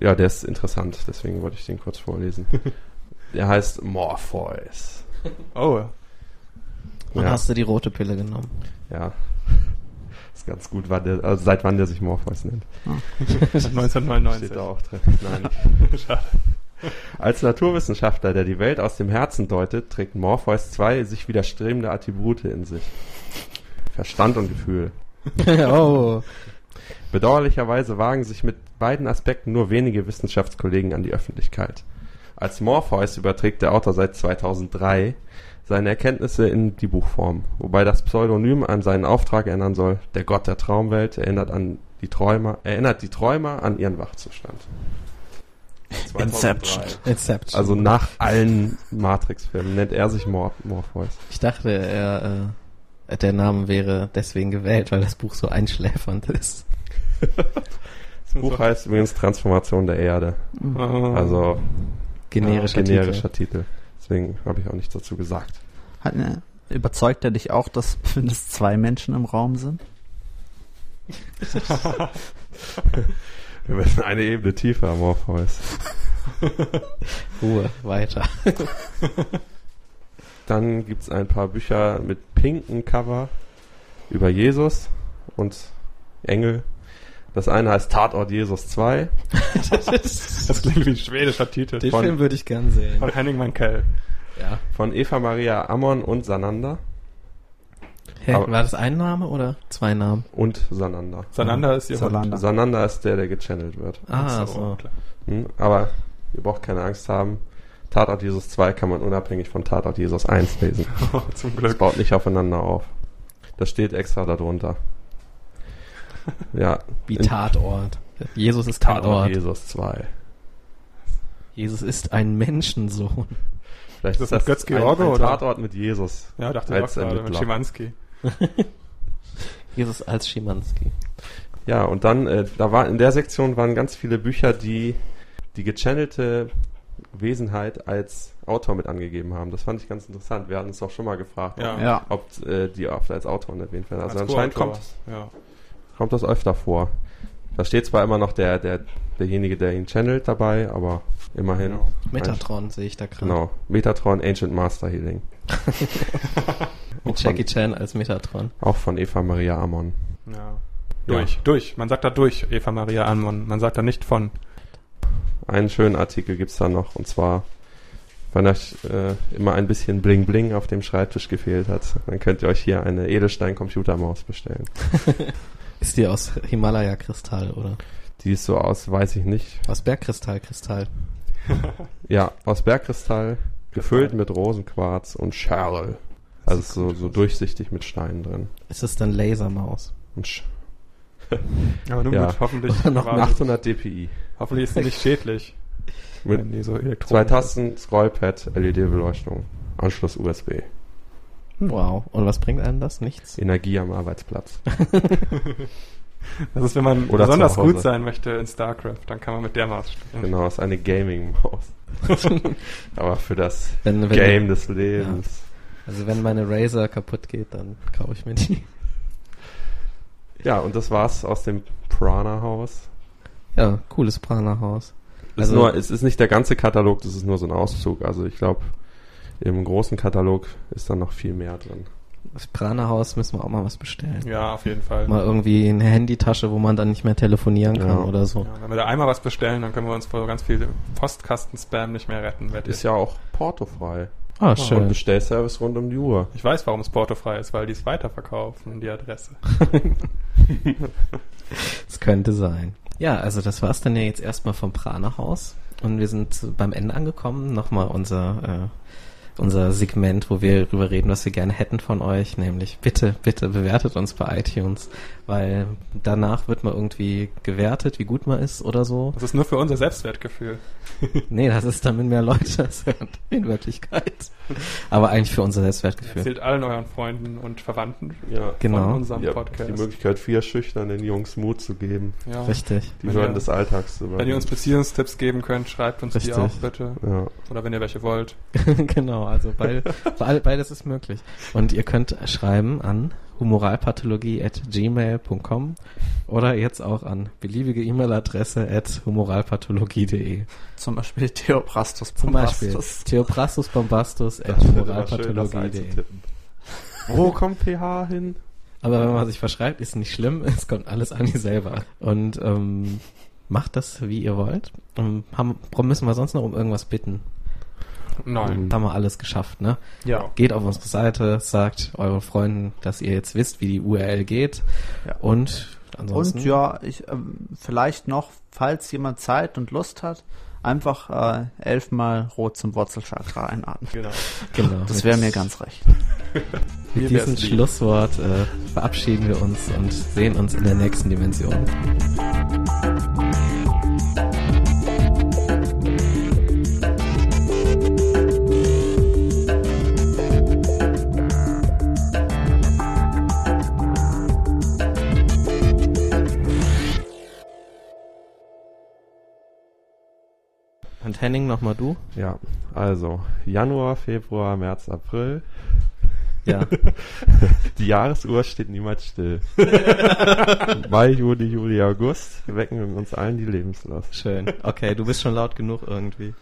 D: Ja, der ist interessant, deswegen wollte ich den kurz vorlesen. (laughs) Der heißt Morpheus.
C: Oh,
A: Und
D: Ja,
A: hast du die rote Pille genommen?
D: ja. (laughs) Ist ganz gut, wann der, also seit wann der sich Morpheus nennt. (laughs)
C: 1999.
D: Steht da auch drin. Nein.
C: Schade.
D: Als Naturwissenschaftler, der die Welt aus dem Herzen deutet, trägt Morpheus zwei sich widerstrebende Attribute in sich. Verstand und Gefühl. (laughs)
A: oh.
D: Bedauerlicherweise wagen sich mit beiden Aspekten nur wenige Wissenschaftskollegen an die Öffentlichkeit. Als Morpheus überträgt der Autor seit 2003 seine Erkenntnisse in die Buchform, wobei das Pseudonym an seinen Auftrag erinnern soll. Der Gott der Traumwelt erinnert an die Träumer, erinnert die Träumer an ihren Wachzustand. 2003.
B: Inception.
A: Inception.
D: Also nach allen Matrix-Filmen nennt er sich Mor Morpheus.
A: Ich dachte, er, äh, der Name wäre deswegen gewählt, weil das Buch so einschläfernd ist. (laughs)
D: Das Buch heißt übrigens Transformation der Erde.
C: Ah.
D: Also
A: Generischer,
D: generischer Titel. Deswegen habe ich auch nichts dazu gesagt.
B: Hat, ne, überzeugt er dich auch, dass (laughs) mindestens zwei Menschen im Raum sind? (laughs)
D: Wir müssen eine Ebene tiefer, Morpheus.
A: Titel. Ruhe, weiter.
D: Dann gibt's ein paar Bücher mit pinken Cover über Jesus und Engel. Das eine heißt Tatort Jesus 2 (laughs)
C: Das klingt wie ein schwedischer Titel.
A: Den
D: Von-
A: Film würde ich gern sehen.
C: Von Henning Mankell.
A: Ja.
D: von Eva Maria Ammon und Sananda.
A: Hä,
D: Aber-
A: war das ein Name oder zwei Namen?
D: Und Sananda.
C: Sananda ist ihr
B: Sananda.
D: Sananda ist der, der gechannelt wird.
A: Ah, so.
C: klar.
D: Hm, aber ihr braucht keine Angst haben. Tatort Jesus 2 kann man unabhängig von Tatort Jesus 1 lesen. (laughs)
C: Zum
D: Das
C: Glück.
D: baut nicht aufeinander auf. Das steht extra darunter. (laughs) Ja.
A: Wie
D: in-
A: Tatort. Jesus ist Tatort.
D: Jesus 2.
A: Jesus ist ein Menschensohn.
D: Vielleicht
C: Ist das
D: das, ein, ein
C: oder?
D: Tatort mit Jesus.
C: Ja, dachte ich auch
D: Als
C: gerade mit. Schimanski. (laughs)
A: Jesus als Schimanski.
D: Ja, und dann, äh, da war in der Sektion waren ganz viele Bücher, die die gechannelte Wesenheit als Autor mit angegeben haben. Das fand ich ganz interessant. Wir hatten es auch schon mal gefragt,
C: Ja.
B: Ja.
D: ob äh, die oft als Autoren erwähnt werden. Also
C: Als
D: anscheinend kommt,
C: Ja.
D: kommt das öfter vor. Da steht zwar immer noch der, der, derjenige, der ihn channelt dabei, aber Immerhin.
C: Genau.
A: Metatron sehe ich da gerade.
D: Genau. Metatron Ancient Master Healing. (laughs)
A: Mit Jackie Chan als Metatron.
D: Auch von Eva Maria Amon.
C: Ja. Durch, durch. Man sagt da durch, Eva Maria Amon. Man sagt da nicht von.
D: Einen schönen Artikel gibt's da noch, und zwar, wenn euch äh, immer ein bisschen Bling Bling auf dem Schreibtisch gefehlt hat, dann könnt ihr euch hier eine Edelstein-Computermaus bestellen. (laughs)
A: Ist die aus Himalaya-Kristall oder
D: Die ist so aus, weiß ich nicht.
A: aus Bergkristall, Kristall? (laughs)
D: Ja, aus Bergkristall, gefüllt mit Rosenquarz und Scherl. Also so, so durchsichtig mit Steinen drin.
A: Ist es dann Lasermaus?
D: Und Sch
C: Aber nun
D: Ja.
C: gut, hoffentlich,
A: Oder noch
C: war-
D: 800 dpi.
C: hoffentlich ist sie nicht schädlich.
D: Mit
C: wenn die so
D: zwei Tasten, Scrollpad, LED-Beleuchtung, Anschluss USB,
A: Wow. Und was bringt einem das? Nichts?
D: Energie am Arbeitsplatz. (laughs)
C: Das ist, wenn man
D: Oder
C: besonders gut sein möchte in StarCraft, dann kann man mit der Maus spielen.
D: Genau, ist eine Gaming-Maus. (laughs) Aber für das
A: Wenn, wenn,
D: Game des Lebens.
A: Also wenn meine Razer kaputt geht, dann kaufe ich mir die.
D: Ja, und das war's aus dem Prana-Haus.
A: Ja, cooles Prana-Haus.
D: Ist
A: Also-
D: nur, es ist nicht der ganze Katalog, das ist nur so ein Auszug. Also ich glaube, im großen Katalog ist dann noch viel mehr drin.
A: Das Prana-Haus müssen wir auch mal was bestellen.
C: Ja, auf jeden Fall.
A: Mal irgendwie eine Handytasche, wo man dann nicht mehr telefonieren kann
D: Ja.
A: oder so.
C: Ja, wenn wir da einmal was bestellen, dann können wir uns vor ganz viel Postkasten-Spam nicht mehr retten.
D: Ist ja auch portofrei.
A: Ah,
D: Und
A: schön.
D: Bestellservice rund um die Uhr.
C: Ich weiß, warum es portofrei ist, weil die es weiterverkaufen, die Adresse. (laughs)
A: Es könnte sein. Ja, also das war's dann ja jetzt erstmal vom Prana-Haus. Und wir sind beim Ende angekommen. Nochmal unser, äh, unser Segment, wo wir darüber reden, was wir gerne hätten von euch. Nämlich bitte, bitte bewertet uns bei iTunes. Weil danach wird man irgendwie gewertet, wie gut man ist oder so.
C: Das ist nur für unser Selbstwertgefühl. (laughs)
A: Nee, das ist damit mehr Leute hören in Wirklichkeit. Aber eigentlich für unser Selbstwertgefühl.
C: Erzählt allen euren Freunden und Verwandten
D: Ja.
A: Genau.
C: von unserem
D: habt
C: Podcast.
D: die Möglichkeit, vier schüchternen Jungs Mut zu geben,
C: ja.
A: Richtig.
D: die
C: Wenn
D: Hürden
C: ihr-
D: des Alltags zu
C: Wenn ihr uns Beziehungstipps geben könnt, schreibt uns die
A: Richtig.
C: auch bitte.
D: ja.
C: Oder wenn ihr welche wollt. (laughs)
A: genau, also beide, beide, beides ist möglich. Und ihr könnt schreiben an humoralpathologie.gmail.com oder jetzt auch an beliebige E-Mail-Adresse at humoralpathologie.de.
B: Zum Beispiel Theoprastus
A: Zum Beispiel
B: Bombastus.
A: Theoprastus bombastus at humoralpathologie.de.
D: Wo kommt pH hin?
A: Aber wenn man sich verschreibt, ist nicht schlimm, (laughs) es kommt alles an die selber. Und ähm, macht das, wie ihr wollt. Ähm, haben, müssen wir sonst noch um irgendwas bitten?
C: Nein.
A: Da haben wir alles geschafft, ne?
B: Ja.
A: Geht auf unsere Seite, sagt euren Freunden, dass ihr jetzt wisst, wie die URL geht.
B: Ja.
A: Und ansonsten.
B: Und ja, ich, ähm, vielleicht noch, falls jemand Zeit und Lust hat, einfach äh, elfmal rot zum Wurzelchakra einatmen.
C: Genau.
A: genau,
B: Das wäre mir ganz recht. (laughs)
A: Mit diesem. Schlusswort äh, verabschieden wir uns und sehen uns in der nächsten Dimension. Und Henning, nochmal du?
D: Ja, also Januar, Februar, März, April.
A: Ja. (laughs)
D: Die Jahresuhr steht niemals still. (laughs) Mai, Juni, Juli, August wecken uns allen die Lebenslust.
A: Schön. Okay, du bist schon laut genug irgendwie.